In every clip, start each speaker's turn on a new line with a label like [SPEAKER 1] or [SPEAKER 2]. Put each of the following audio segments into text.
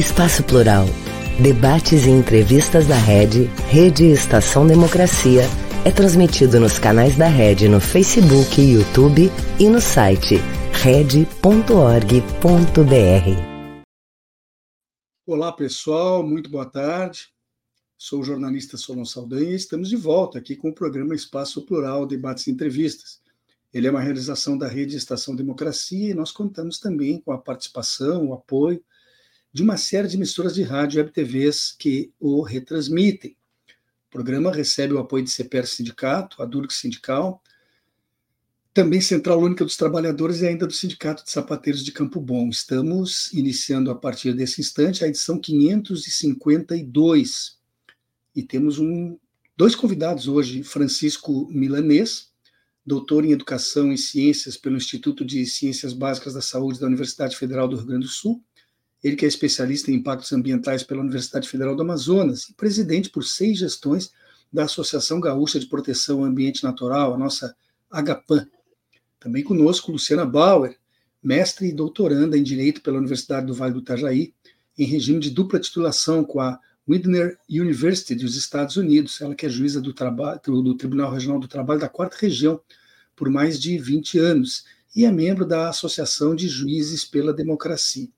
[SPEAKER 1] Espaço Plural. Debates e entrevistas da Rede, Rede Estação Democracia, é transmitido nos canais da Rede no Facebook YouTube e no site rede.org.br.
[SPEAKER 2] Olá pessoal, muito boa tarde. Sou o jornalista Solon Saldanha e estamos de volta aqui com o programa Espaço Plural, Debates e Entrevistas. Ele é uma realização da Rede Estação Democracia e nós contamos também com a participação, o apoio de uma série de emissoras de rádio e TVs que o retransmitem. O programa recebe o apoio de CPR Sindicato, a Durk Sindical, também Central Única dos Trabalhadores e ainda do Sindicato de Sapateiros de Campo Bom. Estamos iniciando a partir desse instante a edição 552 e temos um, dois convidados hoje, Francisco Milanês, doutor em Educação e Ciências pelo Instituto de Ciências Básicas da Saúde da Universidade Federal do Rio Grande do Sul, ele que é especialista em impactos ambientais pela Universidade Federal do Amazonas e presidente por seis gestões da Associação Gaúcha de Proteção ao Ambiente Natural, a nossa AGAPAN. Também conosco Luciana Bauer, mestre e doutoranda em Direito pela Universidade do Vale do Itajaí, em regime de dupla titulação com a Widener University dos Estados Unidos, ela que é juíza do, do Tribunal Regional do Trabalho da Quarta Região por mais de 20 anos e é membro da Associação de Juízes pela Democracia.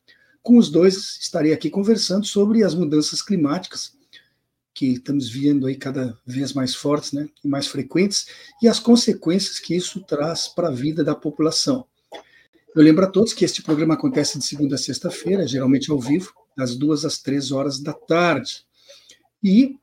[SPEAKER 2] Com os dois, estarei aqui conversando sobre as mudanças climáticas que estamos vendo aí cada vez mais fortes né, e mais frequentes, e as consequências que isso traz para a vida da população. Eu lembro a todos que este programa acontece de segunda a sexta-feira, geralmente ao vivo, das duas às três horas da tarde. E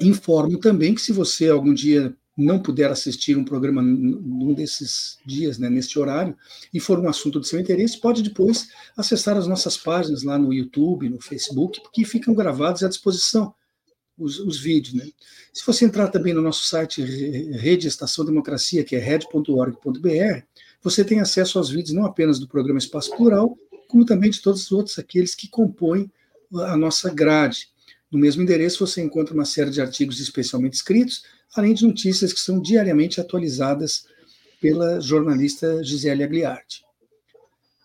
[SPEAKER 2] informo também que se você algum dia não puder assistir um programa num desses dias, né, neste horário, e for um assunto de seu interesse, pode depois acessar as nossas páginas lá no YouTube, no Facebook, porque ficam gravados à disposição os, os vídeos. Né? Se você entrar também no nosso site Rede Estação Democracia, que é red.org.br, você tem acesso aos vídeos não apenas do programa Espaço Plural, como também de todos os outros aqueles que compõem a nossa grade. No mesmo endereço você encontra uma série de artigos especialmente escritos, além de notícias que são diariamente atualizadas pela jornalista Gisele Agliardi.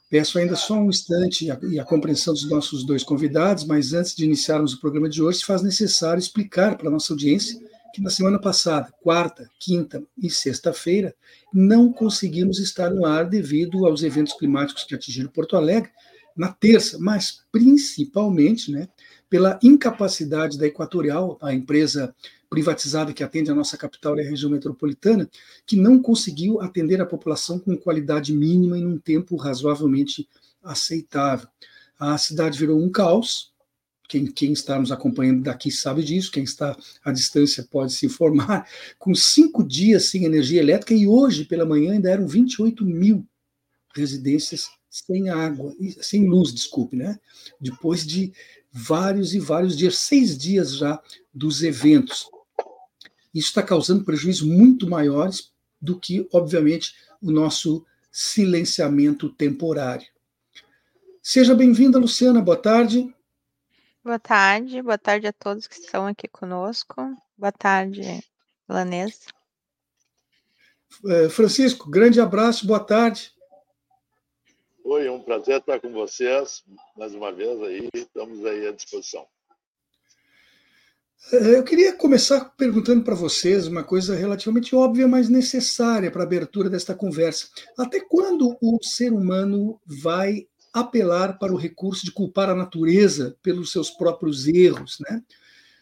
[SPEAKER 2] Peço ainda só um instante e a, compreensão dos nossos dois convidados, mas antes de iniciarmos o programa de hoje, se faz necessário explicar para a nossa audiência que na semana passada, quarta, quinta e sexta-feira, não conseguimos estar no ar devido aos eventos climáticos que atingiram Porto Alegre, na terça, mas principalmente né, pela incapacidade da Equatorial, a empresa privatizada que atende a nossa capital e a região metropolitana, que não conseguiu atender a população com qualidade mínima em um tempo razoavelmente aceitável. A cidade virou um caos. Quem, quem está nos acompanhando daqui sabe disso, quem está à distância pode se informar. Com cinco dias sem energia elétrica, e hoje pela manhã ainda eram 28 mil residências sem água, sem luz, desculpe, né? Depois de vários e vários dias, seis dias já dos eventos. Isso está causando prejuízos muito maiores do que, obviamente, o nosso silenciamento temporário. Seja bem-vinda, Luciana, boa tarde.
[SPEAKER 3] Boa tarde, boa tarde a todos que estão aqui conosco. Boa tarde, Lanês.
[SPEAKER 2] É, Francisco, grande abraço, boa tarde.
[SPEAKER 4] Oi, é um prazer estar com vocês mais uma vez aí, estamos aí à disposição.
[SPEAKER 2] É, eu queria começar perguntando para vocês uma coisa relativamente óbvia, mas necessária para a abertura desta conversa. Até quando o ser humano vai apelar para o recurso de culpar a natureza pelos seus próprios erros, né?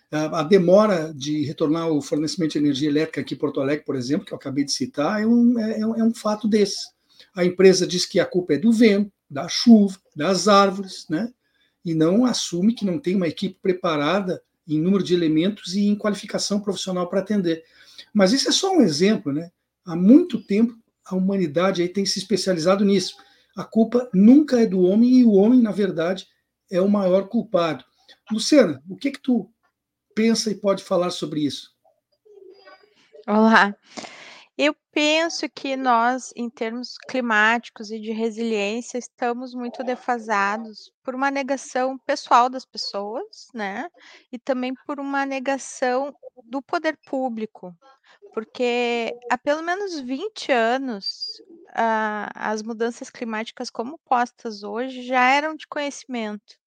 [SPEAKER 2] A demora de retornar o fornecimento de energia elétrica aqui em Porto Alegre, por exemplo, que eu acabei de citar, é um, é, é um fato desse. A empresa diz que a culpa é do vento, da chuva, das árvores, né? E não assume que não tem uma equipe preparada em número de elementos e em qualificação profissional para atender. Mas isso é só um exemplo, né? Há muito tempo a humanidade aí tem se especializado nisso. A culpa nunca é do homem e o homem, na verdade, é o maior culpado. Luciana, o que que tu pensa e pode falar sobre isso?
[SPEAKER 3] Olá. Eu penso que nós, em termos climáticos e de resiliência, estamos muito defasados por uma negação pessoal das pessoas, né? E também por uma negação do poder público, porque há pelo menos 20 anos as mudanças climáticas como postas hoje já eram de conhecimento.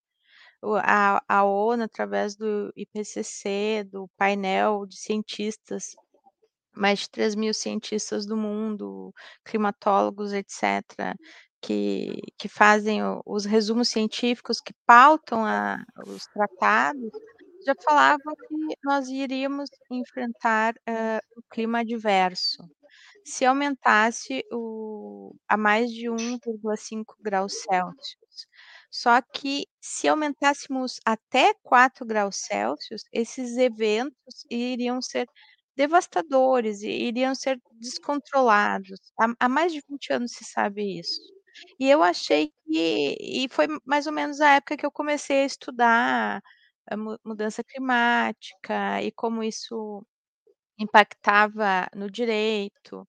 [SPEAKER 3] a, a ONU, através do IPCC, do painel de cientistas, mais de 3 mil cientistas do mundo, climatólogos, etc., que, que fazem os resumos científicos que pautam a, os tratados, já falavam que nós iríamos enfrentar uh, o clima adverso. Se aumentasse o, a mais de 1,5 graus Celsius. Só que se aumentássemos até 4 graus Celsius, esses eventos iriam ser devastadores e iriam ser descontrolados. Há, há mais de 20 anos se sabe isso. E eu achei que e foi mais ou menos a época que eu comecei a estudar a mudança climática e como isso impactava no direito.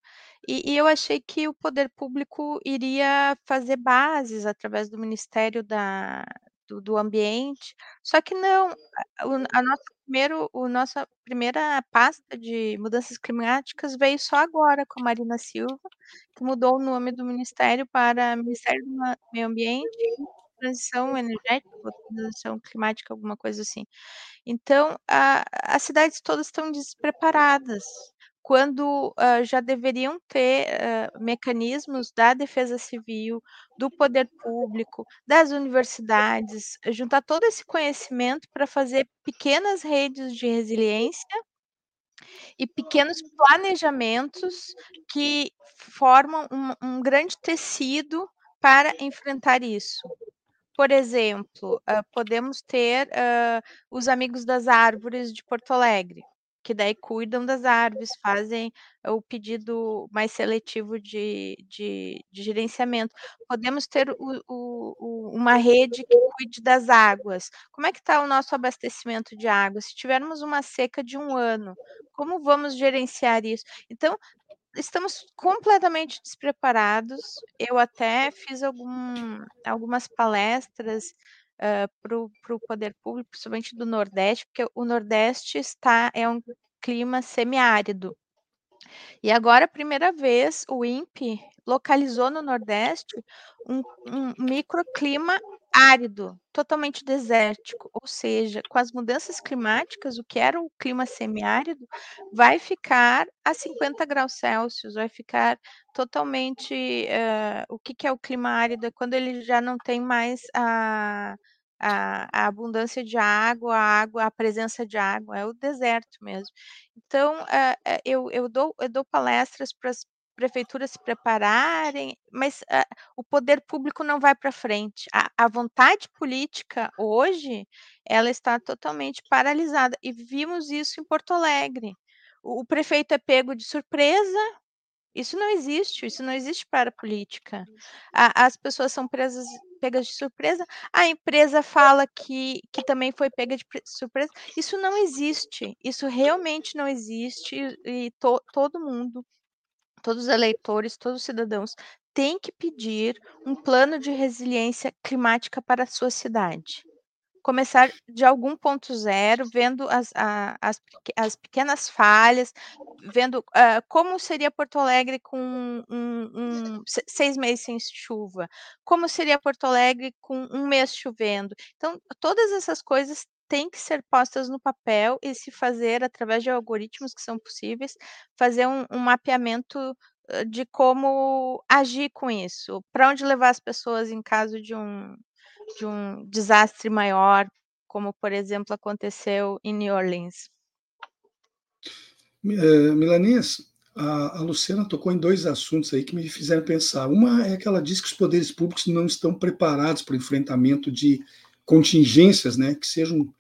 [SPEAKER 3] E, e, eu achei que o poder público iria fazer bases através do Ministério da, do, do Ambiente, só que não, a, a nossa primeiro, o nossa primeira pasta de mudanças climáticas veio só agora com a Marina Silva, que mudou o nome do ministério para Ministério do Meio Ambiente Transição Energética, Transição Climática, alguma coisa assim. Então, a, as cidades todas estão despreparadas, quando uh, já deveriam ter uh, mecanismos da defesa civil, do poder público, das universidades, juntar todo esse conhecimento para fazer pequenas redes de resiliência e pequenos planejamentos que formam um, um grande tecido para enfrentar isso. Por exemplo, uh, podemos ter os Amigos das Árvores de Porto Alegre, que daí cuidam das árvores, fazem o pedido mais seletivo de, de, de gerenciamento. Podemos ter o, o, uma rede que cuide das águas. Como é que está o nosso abastecimento de água? Se tivermos uma seca de um ano, como vamos gerenciar isso? Então, estamos completamente despreparados. Eu até fiz algum, algumas palestras uh, para o poder público, principalmente do Nordeste, porque o Nordeste está é um clima semiárido. E agora, a primeira vez, o INPE localizou no Nordeste um, um microclima árido, totalmente desértico, ou seja, com as mudanças climáticas, o que era o clima semiárido vai ficar a 50 graus Celsius, vai ficar totalmente. Uh, o que, que é o clima árido? É quando ele já não tem mais a, a, a, abundância de água, a água, a presença de água, é o deserto mesmo. Então, uh, eu, eu, dou, eu dou palestras para as prefeituras se prepararem, mas uh, o poder público não vai para frente. A, a, vontade política hoje, ela está totalmente paralisada, e vimos isso em Porto Alegre. O, o prefeito é pego de surpresa, isso não existe, isso não existe para a política. A, as pessoas são presas, pegas de surpresa, a empresa fala que, que também foi pega de surpresa. Isso não existe, isso realmente não existe, e, to, todo mundo, todos os eleitores, todos os cidadãos têm que pedir um plano de resiliência climática para a sua cidade começar de algum ponto zero, vendo as, a, as, as pequenas falhas, vendo uh, como seria Porto Alegre com um, um, seis meses sem chuva, como seria Porto Alegre com um mês chovendo. Então, todas essas coisas têm que ser postas no papel e se fazer através de algoritmos que são possíveis, fazer um, um mapeamento de como agir com isso, para onde levar as pessoas em caso de um, de um desastre maior, como, por exemplo, aconteceu em New Orleans?
[SPEAKER 2] Milanês, a, a, Luciana tocou em dois assuntos aí que me fizeram pensar. Uma é que ela diz que os poderes públicos não estão preparados para o enfrentamento de contingências, né, que sejam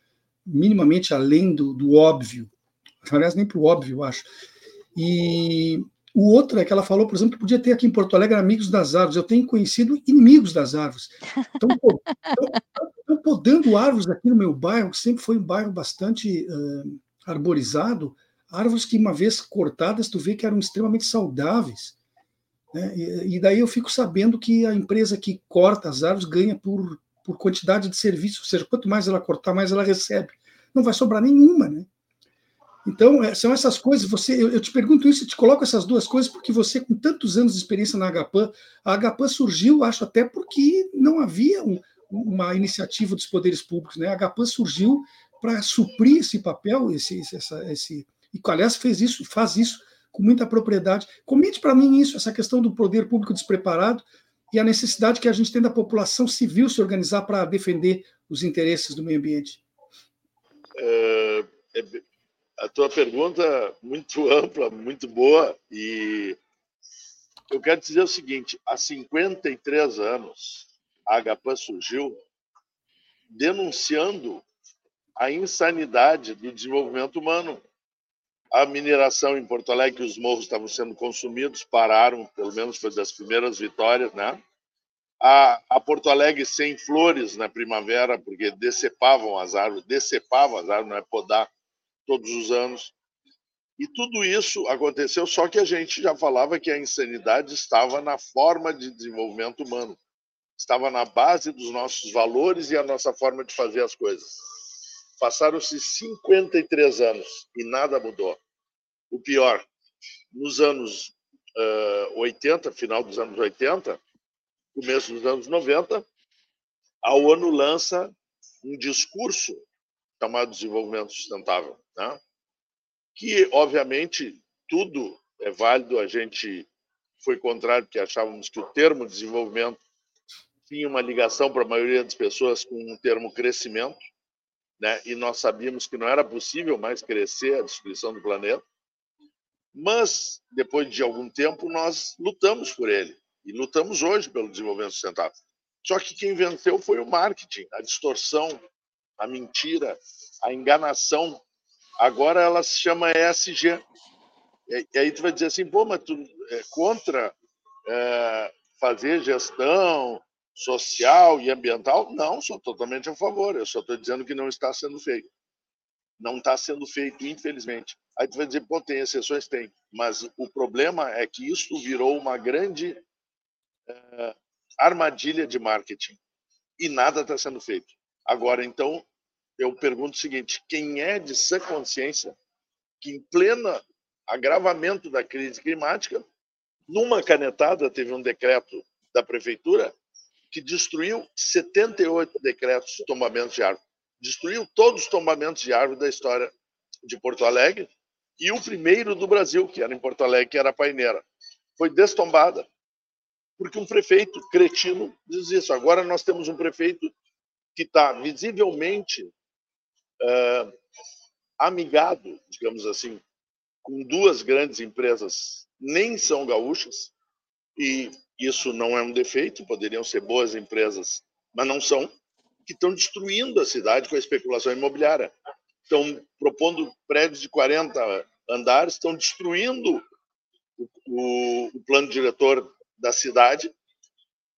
[SPEAKER 2] minimamente além do, do óbvio. Aliás, nem para o óbvio, eu acho. E o outro é que ela falou, por exemplo, que podia ter aqui em Porto Alegre amigos das árvores. Eu tenho conhecido inimigos das árvores. Estão, podando árvores aqui no meu bairro, que sempre foi um bairro bastante uh, arborizado, árvores que, uma vez cortadas, tu vê que eram extremamente saudáveis. Né? E, e, daí eu fico sabendo que a empresa que corta as árvores ganha por, por quantidade de serviço, ou seja, quanto mais ela cortar, mais ela recebe. Não vai sobrar nenhuma, né? Então, é, são essas coisas. Você, eu, te pergunto isso, te coloco essas duas coisas, porque você, com tantos anos de experiência na HPAN, a HPAN surgiu, acho, até porque não havia um, uma iniciativa dos poderes públicos. Né? A HPAN surgiu para suprir esse papel, esse, essa, esse, e aliás fez isso, faz isso com muita propriedade. Comente para mim isso, essa questão do poder público despreparado e a necessidade que a gente tem da população civil se organizar para defender os interesses do meio ambiente.
[SPEAKER 4] É, é, a tua pergunta muito ampla, muito boa e eu quero dizer o seguinte: há 53 anos a HPAN surgiu denunciando a insanidade do desenvolvimento humano. A mineração em Porto Alegre, os morros estavam sendo consumidos, pararam, pelo menos foi das primeiras vitórias, né? A, a Porto Alegre sem flores na primavera, porque decepavam as árvores, decepavam as árvores, não é podar todos os anos. E tudo isso aconteceu, só que a gente já falava que a insanidade estava na forma de desenvolvimento humano, estava na base dos nossos valores e a nossa forma de fazer as coisas. Passaram-se 53 anos e nada mudou. O pior, nos anos uh, 80, final dos anos 80, começo dos anos 90, a ONU lança um discurso chamado Desenvolvimento Sustentável, né? que, obviamente, tudo é válido. A gente foi contrário, porque achávamos que o termo desenvolvimento tinha uma ligação para a maioria das pessoas com o termo crescimento, né? e nós sabíamos que não era possível mais crescer a destruição do planeta. Mas, depois de algum tempo, nós lutamos por ele. E lutamos hoje pelo desenvolvimento sustentável. Só que quem venceu foi o marketing, a distorção, a mentira, a enganação. Agora ela se chama ESG. E aí tu vai dizer assim, pô, mas tu é contra é, fazer gestão, social e ambiental? Não, sou totalmente a favor. Eu só estou dizendo que não está sendo feito. Não está sendo feito, infelizmente. Aí tu vai dizer, pô, tem exceções? Tem. Mas o problema é que isso virou uma grande uh, armadilha de marketing e nada está sendo feito. Agora, então, eu pergunto o seguinte: quem é de sã consciência que, em pleno agravamento da crise climática, numa canetada teve um decreto da prefeitura que destruiu 78 decretos de tombamento de árvore. Destruiu todos os tombamentos de árvore da história de Porto Alegre e o primeiro do Brasil, que era em Porto Alegre, que era a Paineira. Foi destombada. Porque um prefeito cretino diz isso. Agora nós temos um prefeito que está visivelmente uh, amigado, digamos assim, com duas grandes empresas, nem são gaúchas, e isso não é um defeito, poderiam ser boas empresas, mas não são, que estão destruindo a cidade com a especulação imobiliária. Estão propondo prédios de 40 andares, estão destruindo o, o, o plano diretor da cidade,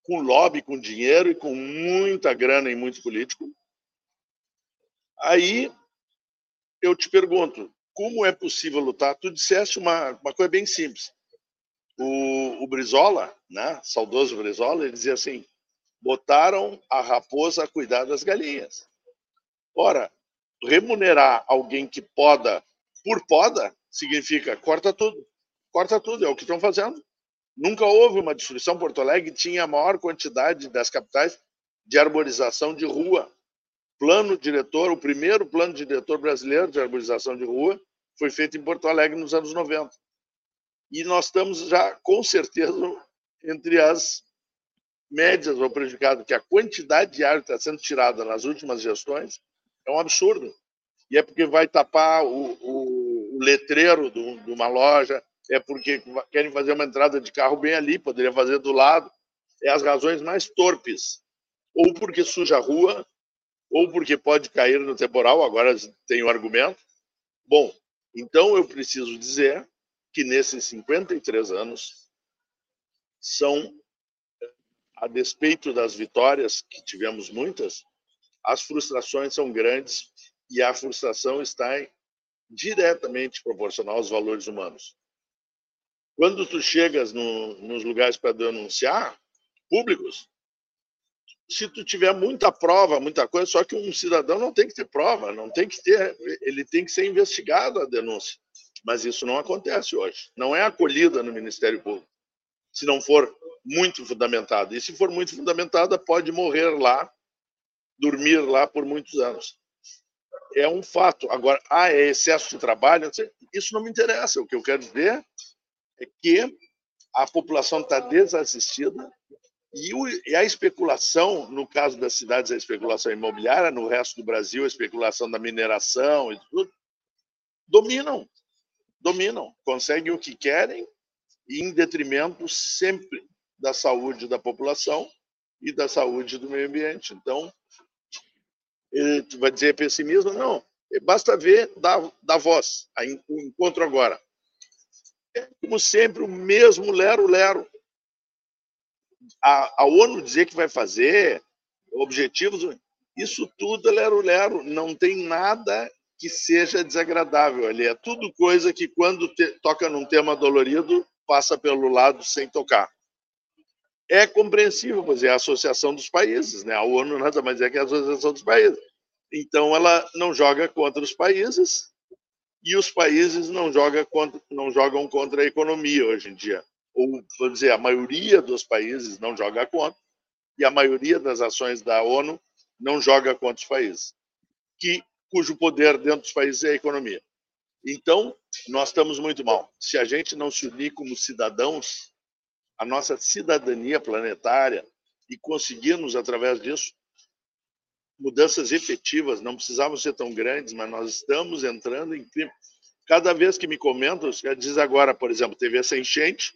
[SPEAKER 4] com lobby, com dinheiro e com muita grana e muito político. Aí eu te pergunto, como é possível lutar? Tu disseste uma, uma coisa bem simples. O, o Brizola, né, saudoso Brizola, ele dizia assim: botaram a raposa a cuidar das galinhas. Ora, remunerar alguém que poda por poda significa corta tudo. Corta tudo, é o que estão fazendo. Nunca houve uma destruição. Porto Alegre tinha a maior quantidade das capitais de arborização de rua. Plano diretor, o primeiro plano diretor brasileiro de arborização de rua foi feito em Porto Alegre nos anos 90. E nós estamos já, com certeza, entre as médias ou prejudicadas, que a quantidade de árvore está sendo tirada nas últimas gestões é um absurdo. E é porque vai tapar o, o, o letreiro de uma loja, é porque querem fazer uma entrada de carro bem ali, poderia fazer do lado. É as razões mais torpes. Ou porque suja a rua, ou porque pode cair no temporal, agora tem o argumento. Bom, então eu preciso dizer que nesses 53 anos são, a despeito das vitórias, que tivemos muitas, as frustrações são grandes e a frustração está diretamente proporcional aos valores humanos. Quando tu chegas no, nos lugares para denunciar, públicos, se tu tiver muita prova, muita coisa, só que um cidadão não tem que ter prova, não tem que ter, ele tem que ser investigado a denúncia. Mas isso não acontece hoje. Não é acolhida no Ministério Público, se não for muito fundamentada. E se for muito fundamentada, pode morrer lá dormir lá por muitos anos. É um fato. Agora, ah, é excesso de trabalho? Isso não me interessa. O que eu quero dizer é que a população está desassistida e, o, e, a especulação, no caso das cidades, a especulação imobiliária, no resto do Brasil, a especulação da mineração e tudo, dominam, dominam, conseguem o que querem em detrimento sempre da saúde da população e da saúde do meio ambiente. Então, ele vai dizer pessimismo? Não, basta ver da, da voz, o encontro agora como sempre, o mesmo lero-lero. A, a, ONU dizer que vai fazer objetivos, isso tudo é lero-lero, não tem nada que seja desagradável ali. É tudo coisa que, quando te, toca num tema dolorido, passa pelo lado sem tocar. É compreensível, pois é a Associação dos Países, né? A ONU nada mais é que a Associação dos Países. Então, ela não joga contra os países, e os países não, joga contra, não jogam contra a economia hoje em dia. Ou, vamos dizer, a maioria dos países não joga contra, e a maioria das ações da ONU não joga contra os países, que, cujo poder dentro dos países é a economia. Então, nós estamos muito mal. Se a gente não se unir como cidadãos, a nossa cidadania planetária, e conseguirmos, através disso, mudanças efetivas, não precisavam ser tão grandes, mas nós estamos entrando em clima. Cada vez que me comentam, diz agora, por exemplo, teve essa enchente,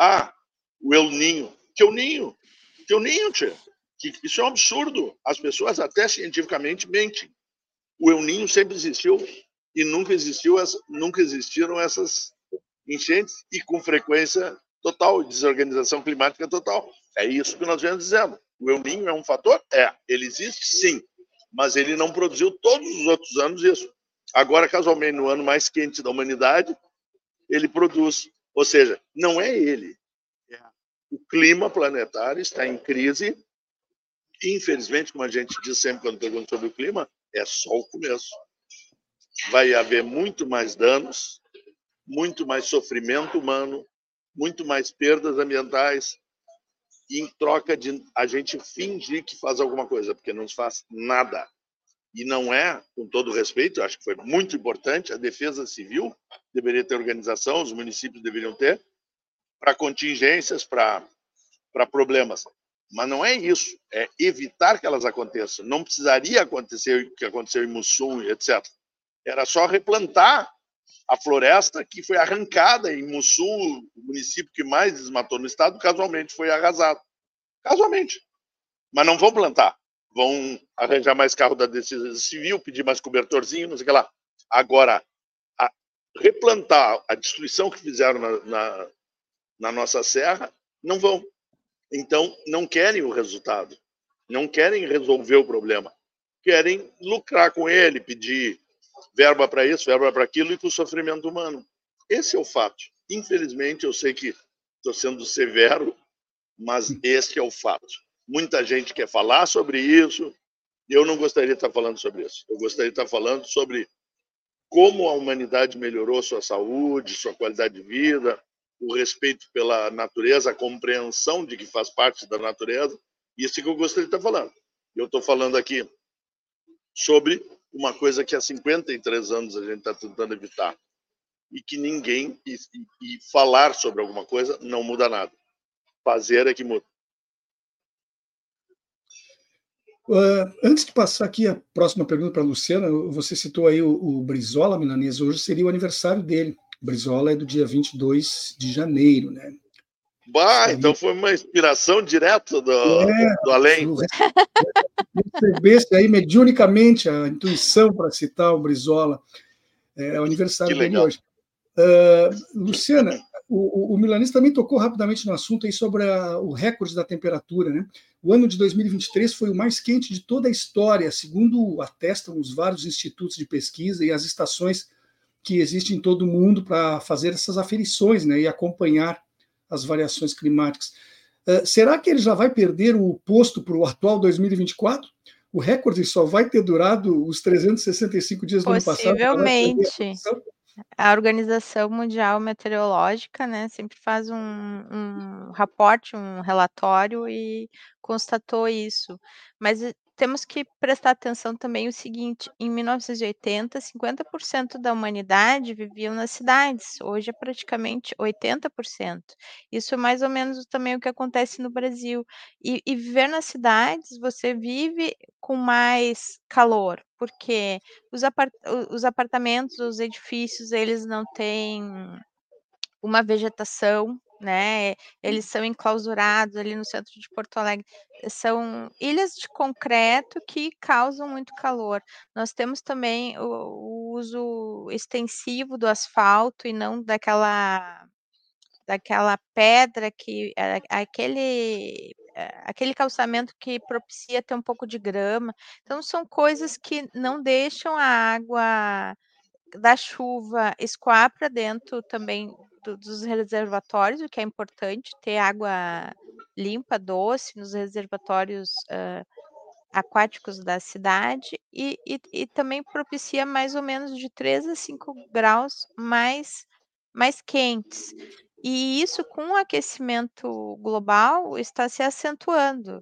[SPEAKER 4] ah, o El Ninho. Que o Ninho? Que o Ninho, tia? Que isso é um absurdo. As pessoas até cientificamente mentem. O El Ninho sempre existiu e nunca existiu, nunca existiram essas enchentes e com frequência total, desorganização climática total. É isso que nós vemos dizendo. O El Ninho é um fator? É. Ele existe, sim. Mas ele não produziu todos os outros anos isso. Agora, casualmente, no ano mais quente da humanidade, ele produz. Ou seja, não é ele. É o clima planetário está em crise. Infelizmente, como a gente diz sempre quando pergunta sobre o clima, é só o começo. Vai haver muito mais danos, muito mais sofrimento humano, muito mais perdas ambientais, em troca de a gente fingir que faz alguma coisa, porque não faz nada. E não é, com todo respeito, acho que foi muito importante, a defesa civil deveria ter organização, os municípios deveriam ter, para contingências, para problemas. Mas não é isso, é evitar que elas aconteçam. Não precisaria acontecer o que aconteceu em Mussum, etc. Era só replantar a floresta que foi arrancada em Mussum, o município que mais desmatou no estado, casualmente foi arrasado. Casualmente. Mas não vão plantar. Vão arranjar mais carro da Defesa Civil, pedir mais cobertorzinho, não sei o que lá. Agora, a, replantar a destruição que fizeram na, na, na nossa serra, não vão. Então, não querem o resultado. Não querem resolver o problema. Querem lucrar com ele, pedir verba para isso, verba para aquilo e com o sofrimento humano. Esse é o fato. Infelizmente, eu sei que estou sendo severo, mas esse é o fato. Muita gente quer falar sobre isso. Eu não gostaria de estar falando sobre isso. Eu gostaria de estar falando sobre como a humanidade melhorou sua saúde, sua qualidade de vida, o respeito pela natureza, a compreensão de que faz parte da natureza. Isso que eu gostaria de estar falando. Eu estou falando aqui sobre uma coisa que há 53 anos a gente está tentando evitar e que ninguém e, e, falar sobre alguma coisa não muda nada. Fazer é que muda.
[SPEAKER 2] Uh, antes de passar aqui a próxima pergunta para a Luciana, você citou aí o, o Brizola Milanês, hoje seria o aniversário dele. O Brizola é do dia 22 de janeiro, né?
[SPEAKER 4] Bah, então foi uma inspiração direta do, é, do além.
[SPEAKER 2] Recebesse aí mediunicamente a intuição para citar o Brizola. É, é o aniversário dele hoje. Uh, Luciana, o, o, Milanês também tocou rapidamente no assunto aí sobre a, o recorde da temperatura. Né? O ano de 2023 foi o mais quente de toda a história, segundo atestam os vários institutos de pesquisa e as estações que existem em todo o mundo para fazer essas aferições né, e acompanhar as variações climáticas. Uh, será que ele já vai perder o posto para o atual 2024? O recorde só vai ter durado os 365 dias do ano passado?
[SPEAKER 3] Possivelmente. A Organização Mundial Meteorológica, né, sempre faz um, um raporte, um relatório e constatou isso. Mas temos que prestar atenção também o seguinte: em 1980, 50% da humanidade viviam nas cidades, hoje é praticamente 80%. Isso é mais ou menos também o que acontece no Brasil. E, e viver nas cidades, você vive com mais calor, porque os, apart os apartamentos, os edifícios, eles não têm uma vegetação né? Eles são enclausurados ali no centro de Porto Alegre. São ilhas de concreto que causam muito calor. Nós temos também o, o uso extensivo do asfalto e não daquela daquela pedra que aquele aquele calçamento que propicia ter um pouco de grama. Então são coisas que não deixam a água da chuva escoar para dentro também do, dos reservatórios, o que é importante, ter água limpa, doce nos reservatórios uh, aquáticos da cidade e, e, e, também propicia mais ou menos de 3 a 5 graus mais, mais quentes. E isso, com o aquecimento global, está se acentuando.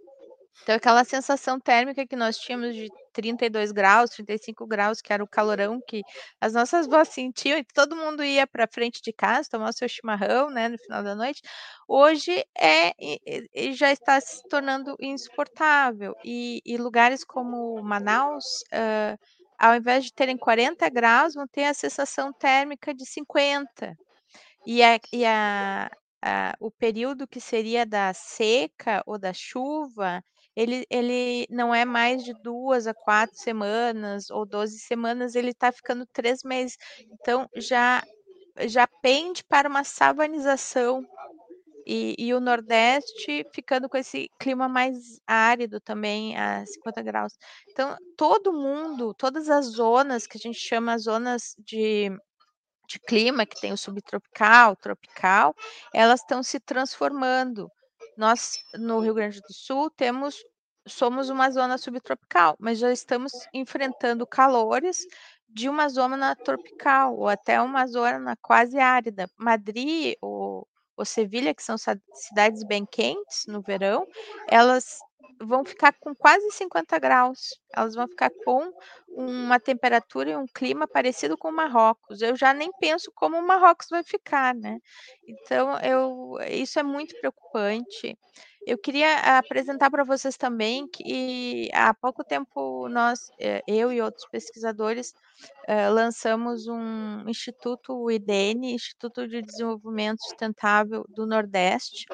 [SPEAKER 3] Então, aquela sensação térmica que nós tínhamos de 32 graus, 35 graus, que era o calorão que as nossas vós sentiam, e todo mundo ia para frente de casa tomar o seu chimarrão, né, no final da noite, hoje é e, já está se tornando insuportável. E, e lugares como Manaus, uh, ao invés de terem 40 graus, vão ter a sensação térmica de 50. E a, e a, a, o período que seria da seca ou da chuva ele, ele não é mais de duas a quatro semanas ou 12 semanas, ele está ficando três meses. Então, já, já pende para uma savanização. E, e, o Nordeste ficando com esse clima mais árido também, a 50 graus. Então, todo mundo, todas as zonas que a gente chama zonas de de clima, que tem o subtropical, tropical, elas estão se transformando. Nós, no Rio Grande do Sul, temos somos uma zona subtropical, mas já estamos enfrentando calores de uma zona tropical ou até uma zona quase árida. Madrid ou, ou Sevilha, que são cidades bem quentes no verão, elas vão ficar com quase 50 graus. Elas vão ficar com uma temperatura e um clima parecido com o Marrocos. Eu já nem penso como o Marrocos vai ficar, né? Então, eu, isso é muito preocupante. Eu queria apresentar para vocês também que há pouco tempo nós, eh, eu e outros pesquisadores, eh, lançamos um instituto, o IDN, Instituto de Desenvolvimento Sustentável do Nordeste,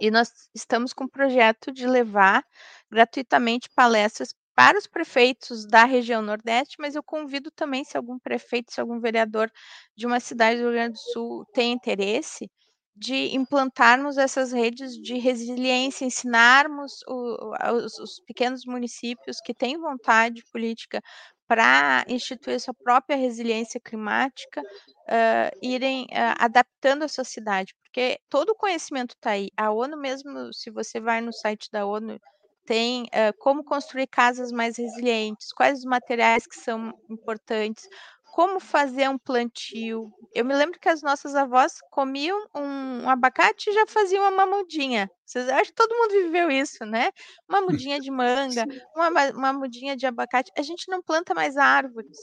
[SPEAKER 3] e nós estamos com o projeto de levar gratuitamente palestras para os prefeitos da região Nordeste, mas eu convido também, se algum prefeito, se algum vereador de uma cidade do Rio Grande do Sul tem interesse, de implantarmos essas redes de resiliência, ensinarmos o, os, os pequenos municípios que têm vontade política para instituir sua própria resiliência climática, uh, irem uh, adaptando a sua cidade, porque todo o conhecimento está aí. A ONU mesmo, se você vai no site da ONU, tem uh, como construir casas mais resilientes, quais os materiais que são importantes, como fazer um plantio. Eu me lembro que as nossas avós comiam um, abacate e já faziam uma mudinha. Vocês acham que todo mundo viveu isso, né? Uma mudinha de manga, uma, uma mudinha de abacate. A gente não planta mais árvores.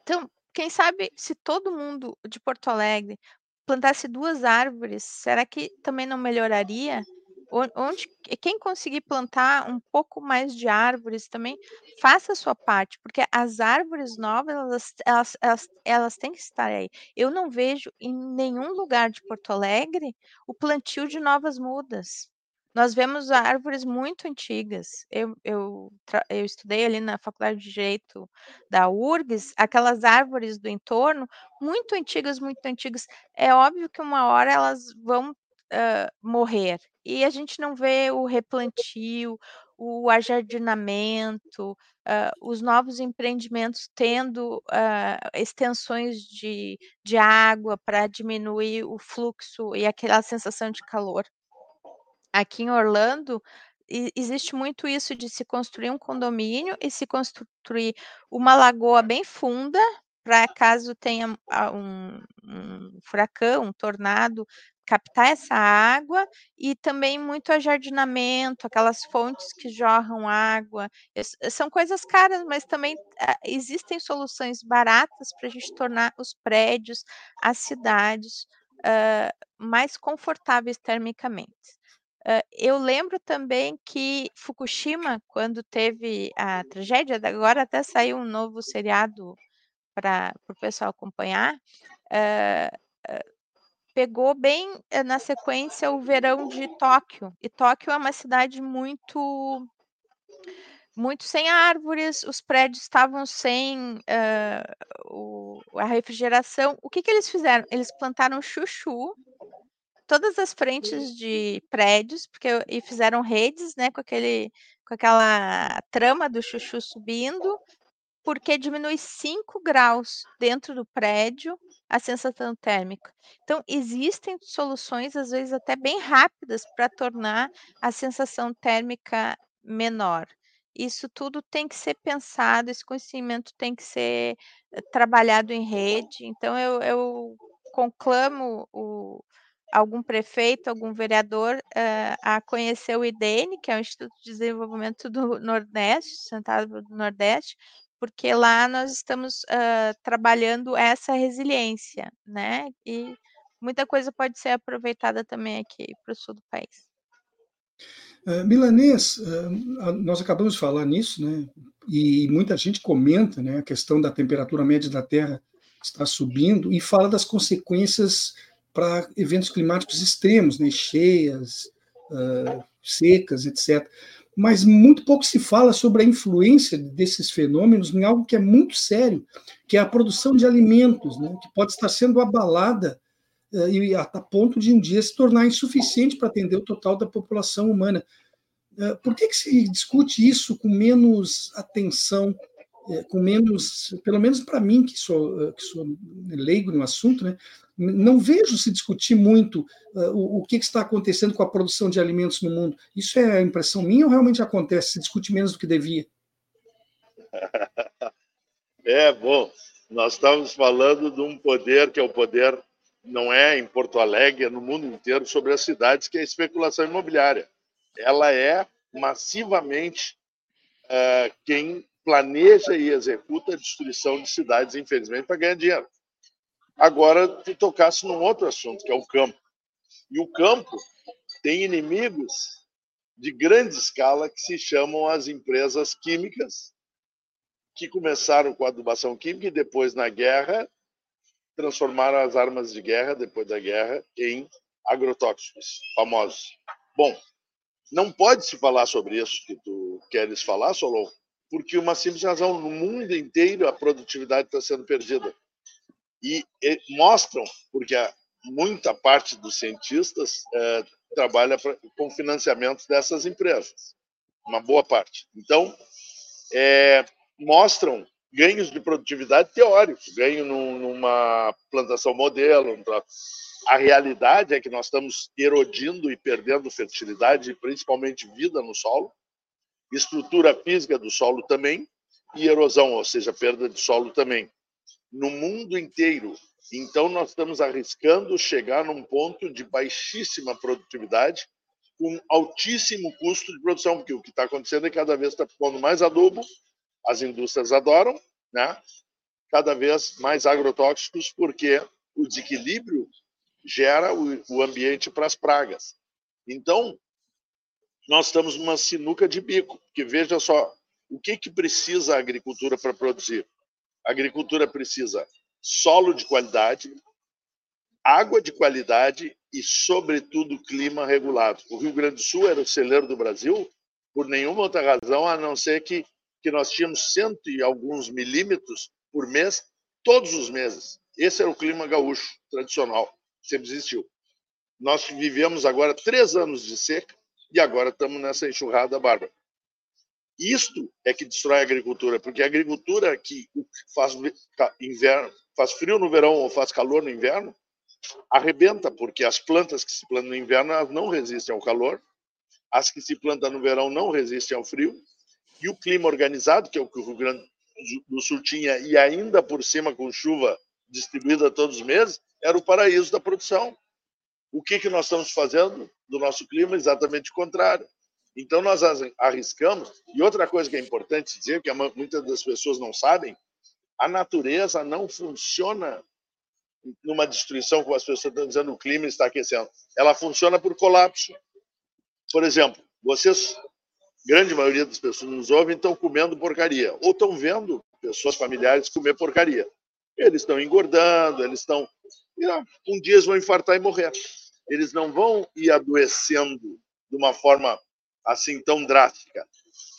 [SPEAKER 3] Então, quem sabe se todo mundo de Porto Alegre plantasse duas árvores, será que também não melhoraria? Onde quem conseguir plantar um pouco mais de árvores também, faça a sua parte, porque as árvores novas, elas, elas, elas, elas têm que estar aí. Eu não vejo em nenhum lugar de Porto Alegre o plantio de novas mudas. Nós vemos árvores muito antigas. Eu, eu, eu estudei ali na Faculdade de Direito da URGS, aquelas árvores do entorno, muito antigas, muito antigas. É óbvio que uma hora elas vão uh, morrer. E a gente não vê o replantio, o ajardinamento, uh, os novos empreendimentos tendo uh, extensões de, de água para diminuir o fluxo e aquela sensação de calor. Aqui em Orlando, existe muito isso de se construir um condomínio e se construir uma lagoa bem funda, para caso tenha um, um furacão, um tornado, captar essa água e também muito ajardinamento, aquelas fontes que jorram água. São coisas caras, mas também uh, existem soluções baratas para a gente tornar os prédios, as cidades uh, mais confortáveis termicamente. Uh, eu lembro também que Fukushima, quando teve a tragédia, agora até saiu um novo seriado para o pessoal acompanhar, uh, pegou bem na sequência o verão de Tóquio. E Tóquio é uma cidade muito muito sem árvores, os prédios estavam sem o, a refrigeração. O que, que eles fizeram? Eles plantaram chuchu todas as frentes de prédios, porque e fizeram redes, né, com aquele com aquela trama do chuchu subindo, porque diminui 5 graus dentro do prédio a sensação térmica. Então, existem soluções, às vezes até bem rápidas, para tornar a sensação térmica menor. Isso tudo tem que ser pensado, esse conhecimento tem que ser eh, trabalhado em rede. Então, eu, eu conclamo o, algum prefeito, algum vereador uh, a conhecer o IDN, que é o Instituto de Desenvolvimento do Nordeste, Sentado do Nordeste, porque lá nós estamos uh, trabalhando essa resiliência, né? E muita coisa pode ser aproveitada também aqui para o sul do país.
[SPEAKER 2] Uh, Milanês, uh, nós acabamos de falar nisso, né? E muita gente comenta, né? A questão da temperatura média da Terra está subindo e fala das consequências para eventos climáticos extremos, né, cheias, uh, secas, etc. Mas muito pouco se fala sobre a influência desses fenômenos em algo que é muito sério, que é a produção de alimentos, né, que pode estar sendo abalada uh, e a, ponto de um dia se tornar insuficiente para atender o total da população humana. Uh, por que, que se discute isso com menos atenção com menos, pelo menos para mim, que sou, que sou leigo no assunto, né, não vejo se discutir muito uh, o, o que, que, está acontecendo com a produção de alimentos no mundo. Isso é impressão minha ou realmente acontece? Se discute menos do que devia?
[SPEAKER 4] É, bom, nós estamos falando de um poder que é o poder, não é em Porto Alegre, é no mundo inteiro, sobre as cidades, que é a especulação imobiliária. Ela é massivamente uh, quem planeja e executa a destruição de cidades, infelizmente, para ganhar dinheiro. Agora, tu tocasse num outro assunto, que é o campo. E o campo tem inimigos de grande escala que se chamam as empresas químicas, que começaram com a adubação química e depois, na guerra, transformaram as armas de guerra, depois da guerra, em agrotóxicos famosos. Bom, não pode se falar sobre isso que tu queres falar, Solon, porque uma simples razão, no mundo inteiro a produtividade está sendo perdida e, e mostram, porque muita parte dos cientistas é, trabalha pra, com financiamento dessas empresas, uma boa parte. Então, é, mostram ganhos de produtividade teóricos, ganho num, numa plantação modelo. A realidade é que nós estamos erodindo e perdendo fertilidade, principalmente vida no solo, estrutura física do solo também, e erosão, ou seja, perda de solo também no mundo inteiro. Então, nós estamos arriscando chegar num ponto de baixíssima produtividade, com altíssimo custo de produção, porque o que está acontecendo é que cada vez está pondo mais adubo, as indústrias adoram, né? cada vez mais agrotóxicos, porque o desequilíbrio gera o, ambiente para as pragas. Então, nós estamos numa sinuca de bico, porque veja só, o que, que precisa a agricultura para produzir? A agricultura precisa solo de qualidade, água de qualidade e, sobretudo, clima regulado. O Rio Grande do Sul era o celeiro do Brasil por nenhuma outra razão a não ser que, que nós tínhamos cento e alguns milímetros por mês, todos os meses. Esse era o clima gaúcho tradicional, sempre existiu. Nós vivemos agora três anos de seca e agora estamos nessa enxurrada bárbara. Isto é que destrói a agricultura, porque a agricultura que faz inverno, faz frio no verão ou faz calor no inverno, arrebenta, porque as plantas que se plantam no inverno não resistem ao calor, as que se plantam no verão não resistem ao frio, e o clima organizado, que é o que o Rio Grande do Sul tinha, e ainda por cima com chuva distribuída todos os meses, era o paraíso da produção. O que, que nós estamos fazendo do nosso clima? Exatamente o contrário. Então, nós arriscamos. E outra coisa que é importante dizer, que muitas das pessoas não sabem, a natureza não funciona numa destruição, como as pessoas estão dizendo, o clima está aquecendo. Ela funciona por colapso. Por exemplo, vocês, grande maioria das pessoas nos ouvem, estão comendo porcaria, ou estão vendo pessoas familiares comer porcaria. Eles estão engordando, eles estão. Um dia eles vão infartar e morrer. Eles não vão ir adoecendo de uma forma assim tão drástica.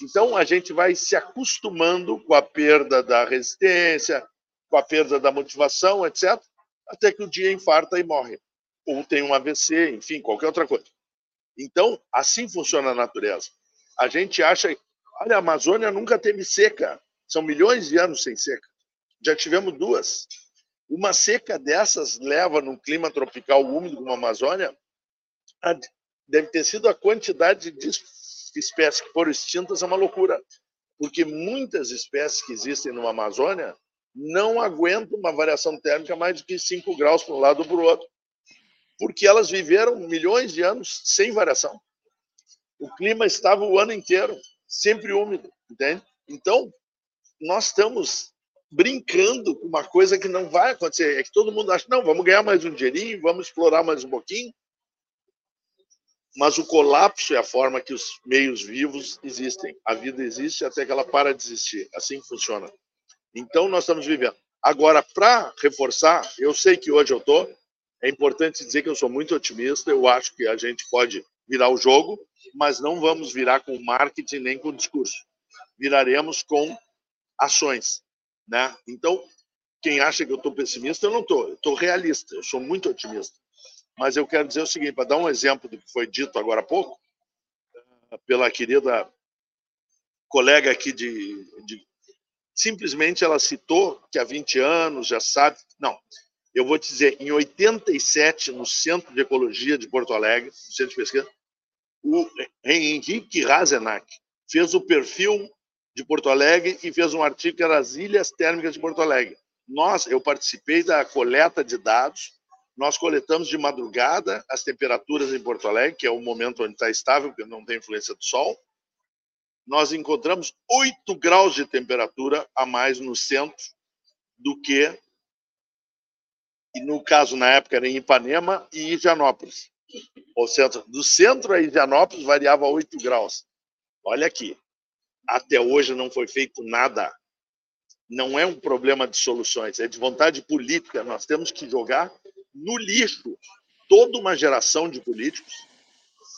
[SPEAKER 4] Então a gente vai se acostumando com a perda da resistência, com a perda da motivação, etc até que o dia infarta e morre. Ou tem um AVC, enfim, qualquer outra coisa. Então, assim funciona a natureza. A gente acha, olha, a Amazônia nunca teve seca. São milhões de anos sem seca. Já tivemos duas. Uma seca dessas leva num clima tropical úmido como a Amazônia, deve ter sido a quantidade de espécies que foram extintas é uma loucura. Porque muitas espécies que existem na Amazônia não aguentam uma variação térmica mais do que 5 graus para um lado ou para o outro, porque elas viveram milhões de anos sem variação. O clima estava o ano inteiro, sempre úmido, entende? Então, nós estamos brincando com uma coisa que não vai acontecer. É que todo mundo acha, não, vamos ganhar mais um dinheirinho, vamos explorar mais um pouquinho. Mas o colapso é a forma que os meios vivos existem. A vida existe até que ela para de existir. Assim funciona. Então, nós estamos vivendo. Agora, para reforçar, eu sei que hoje eu estou, é importante dizer que eu sou muito otimista, eu acho que a gente pode virar o jogo, mas não vamos virar com marketing nem com discurso. Viraremos com ações. Né? Então, quem acha que eu estou pessimista, eu não estou. Eu estou realista, eu sou muito otimista. Mas eu quero dizer o seguinte, para dar um exemplo do que foi dito agora há pouco, pela querida colega aqui de, de simplesmente ela citou que há 20 anos já sabe. Não, eu vou te dizer, em 87, no Centro de Ecologia de Porto Alegre, no Centro de Pesquisa, o Henrique Razenac fez o perfil de Porto Alegre e fez um artigo que era as Ilhas Térmicas de Porto Alegre. Nós, eu participei da coleta de dados, nós coletamos de madrugada as temperaturas em Porto Alegre, que é o momento onde está estável, porque não tem influência do sol, nós encontramos 8 graus de temperatura a mais no centro do que, no caso, na época, era em Ipanema e Higienópolis. Ou seja, do centro a Higienópolis variava 8 graus. Olha aqui, até hoje não foi feito nada. Não é um problema de soluções, é de vontade política. Nós temos que jogar no lixo toda uma geração de políticos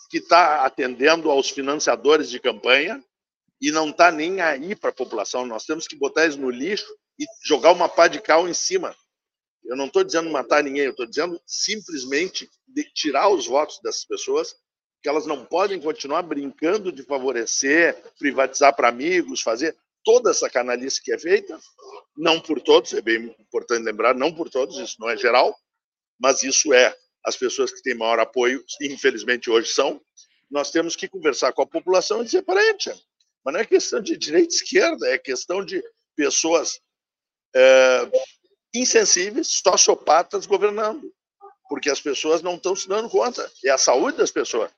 [SPEAKER 4] que está atendendo aos financiadores de campanha e não está nem aí para a população. Nós temos que botar eles no lixo e jogar uma pá de cal em cima. Eu não estou dizendo matar ninguém, eu estou dizendo simplesmente tirar os votos dessas pessoas, que elas não podem continuar brincando de favorecer, privatizar para amigos, fazer toda essa canalice que é feita, não por todos, é bem importante lembrar, não por todos, isso não é geral, mas isso é as pessoas que têm maior apoio, infelizmente hoje são. Nós temos que conversar com a população e dizer para a mas não é questão de direita e esquerda, é questão de pessoas é, insensíveis, sociopatas governando. Porque as pessoas não estão se dando conta. É a saúde das pessoas.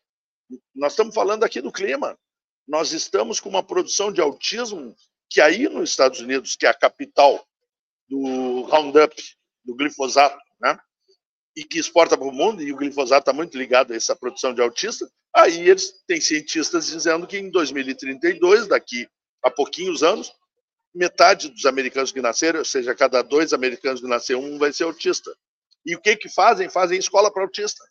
[SPEAKER 4] Nós estamos falando aqui do clima. Nós estamos com uma produção de autismo que aí nos Estados Unidos, que é a capital do Roundup, do glifosato, né? e que exporta para o mundo, e o glifosato está muito ligado a essa produção de autista, aí eles têm cientistas dizendo que em 2032, daqui a pouquinhos anos, metade dos americanos que nasceram, ou seja, cada dois americanos que nascer, um vai ser autista. E o que que fazem? Fazem escola para autista.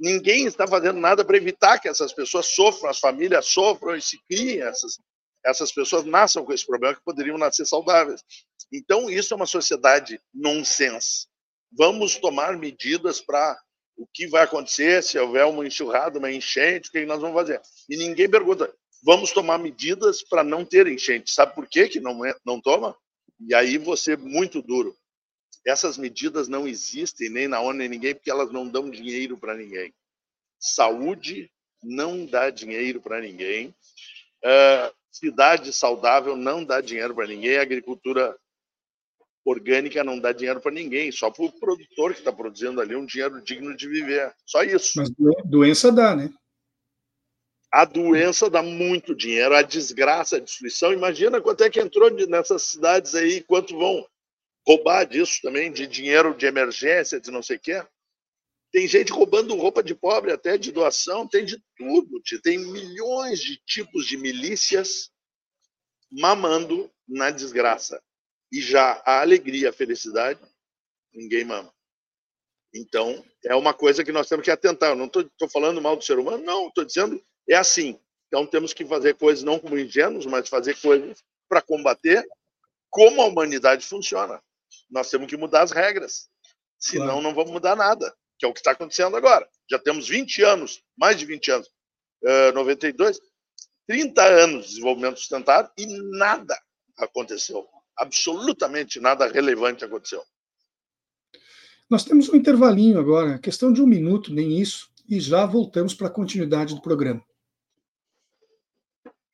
[SPEAKER 4] Ninguém está fazendo nada para evitar que essas pessoas sofram, as famílias sofram e se criem essas, essas pessoas nasçam com esse problema que poderiam nascer saudáveis. Então, isso é uma sociedade nonsense vamos tomar medidas para o que vai acontecer se houver uma enxurrada, uma enchente, o que nós vamos fazer? E ninguém pergunta, vamos tomar medidas para não ter enchente. Sabe por que, que não, é, não toma? E aí você, muito duro. Essas medidas não existem nem na ONU nem ninguém, porque elas não dão dinheiro para ninguém. Saúde não dá dinheiro para ninguém. Uh, cidade saudável não dá dinheiro para ninguém. Agricultura orgânica não dá dinheiro para ninguém, só para o produtor que está produzindo ali um dinheiro digno de viver. Só isso.
[SPEAKER 2] Mas doença dá, né?
[SPEAKER 4] A doença dá muito dinheiro, a desgraça, a destruição. Imagina quanto é que entrou nessas cidades aí, quanto vão roubar disso também, de dinheiro de emergência, de não sei o quê. Tem gente roubando roupa de pobre, até de doação, tem de tudo. Tem milhões de tipos de milícias mamando na desgraça. E já a alegria, a felicidade, ninguém mama. Então, é uma coisa que nós temos que atentar. Eu não estou falando mal do ser humano, não. Estou dizendo é assim. Então, temos que fazer coisas não como ingênuos, mas fazer coisas para combater como a humanidade funciona. Nós temos que mudar as regras. Senão, claro. não vamos mudar nada, que é o que está acontecendo agora. Já temos 20 anos, mais de 20 anos, uh, 92, 30 anos de desenvolvimento sustentável e nada aconteceu. Absolutamente nada relevante aconteceu.
[SPEAKER 2] Nós temos um intervalinho agora, questão de um minuto, nem isso, e já voltamos para a continuidade do programa.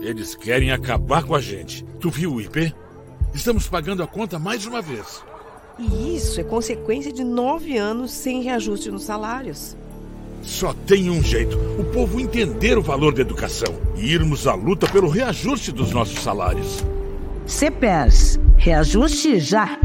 [SPEAKER 5] Eles querem acabar com a gente. Tu viu o IP? Estamos pagando a conta mais uma vez.
[SPEAKER 6] E isso é consequência de nove anos sem reajuste nos salários.
[SPEAKER 5] Só tem um jeito: o povo entender o valor da educação e irmos à luta pelo reajuste dos nossos salários.
[SPEAKER 6] CPERS, reajuste já!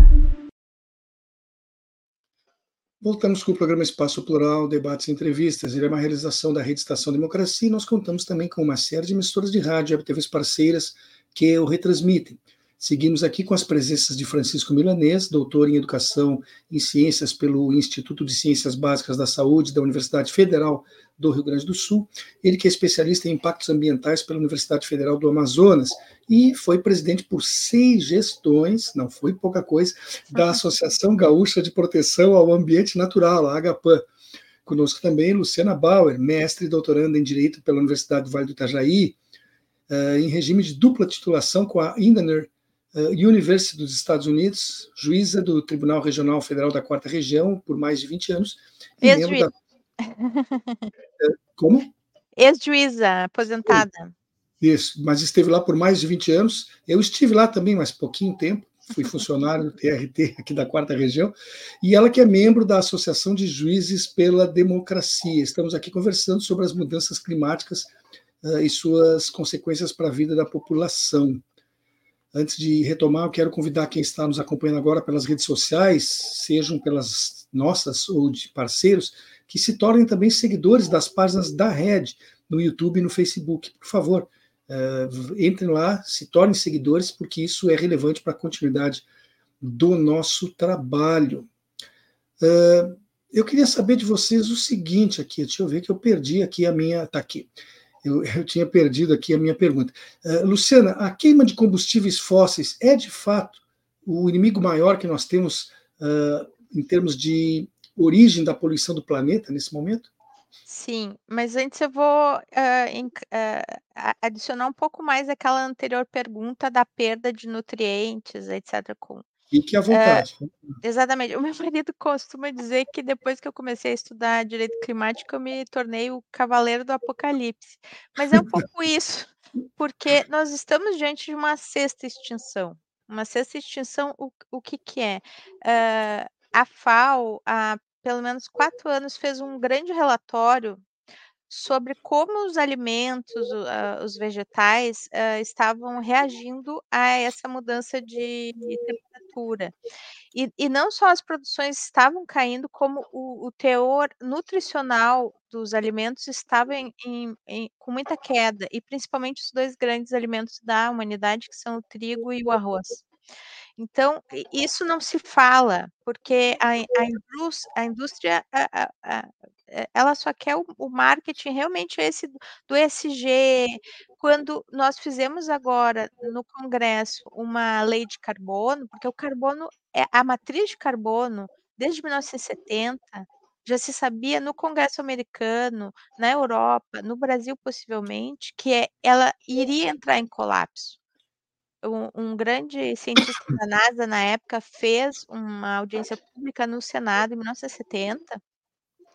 [SPEAKER 2] Voltamos com o programa Espaço Plural, debates e entrevistas. Ele é uma realização da Rede Estação Democracia e nós contamos também com uma série de emissoras de rádio e TVs parceiras que o retransmitem. Seguimos aqui com as presenças de Francisco Milanês, doutor em Educação e Ciências pelo Instituto de Ciências Básicas da Saúde da Universidade Federal do Rio Grande do Sul, ele que é especialista em impactos ambientais pela Universidade Federal do Amazonas e foi presidente por seis gestões, não foi pouca coisa, da Associação Gaúcha de Proteção ao Ambiente Natural, a AGAPAN. Conosco também Luciana Bauer, mestre e doutoranda em Direito pela Universidade do Vale do Itajaí, uh, em regime de dupla titulação com a Indaner uh, University dos Estados Unidos, juíza do Tribunal Regional Federal da Quarta Região por mais de 20 anos.
[SPEAKER 3] E membro da...
[SPEAKER 2] Eh, como?
[SPEAKER 3] Ex-juíza, aposentada.
[SPEAKER 2] Isso, mas esteve lá por mais de 20 anos. Eu estive lá também, mas pouquinho tempo. Fui funcionário do TRT aqui da quarta região, e ela que é membro da Associação de Juízes pela Democracia. Estamos aqui conversando sobre as mudanças climáticas uh, e suas consequências para a vida da população. Antes de retomar, eu quero convidar quem está nos acompanhando agora pelas redes sociais, sejam pelas nossas ou de parceiros, que se tornem também seguidores das páginas da Rede no YouTube e no Facebook. Por favor, uh, entrem lá, se tornem seguidores, porque isso é relevante para a continuidade do nosso trabalho. Uh, eu queria saber de vocês o seguinte aqui, deixa eu ver que eu perdi aqui a minha. Está aqui. Eu, eu, tinha perdido aqui a minha pergunta. Uh, Luciana, a queima de combustíveis fósseis é de fato o inimigo maior que nós temos uh, em termos de origem da poluição do planeta nesse momento?
[SPEAKER 3] Sim, mas antes eu vou uh, em, adicionar um pouco mais aquela anterior pergunta da perda de nutrientes, etc. Com
[SPEAKER 2] Fique à vontade.
[SPEAKER 3] Uh, exatamente. O meu marido costuma dizer que depois que eu comecei a estudar direito climático, eu me tornei o cavaleiro do apocalipse. Mas é um pouco isso, porque nós estamos diante de uma sexta extinção. Uma sexta extinção, o, o que, que é? Uh, a FAO, há pelo menos quatro anos, fez um grande relatório sobre como os alimentos, uh, os vegetais, uh, estavam reagindo a essa mudança de temperatura. E, e não só as produções estavam caindo, como o, o teor nutricional dos alimentos estava em, em, em, com muita queda, e principalmente os dois grandes alimentos da humanidade, que são o trigo e o arroz. Então, isso não se fala, porque a, a, indústria, a indústria a, a, ela só quer o, o, marketing realmente esse do ESG. Quando nós fizemos agora no Congresso uma lei de carbono, porque o carbono é a matriz de carbono desde 1970 já se sabia no Congresso americano, na Europa, no Brasil possivelmente, que é, ela iria entrar em colapso um, um grande cientista da NASA na época fez uma audiência pública no Senado em 1970.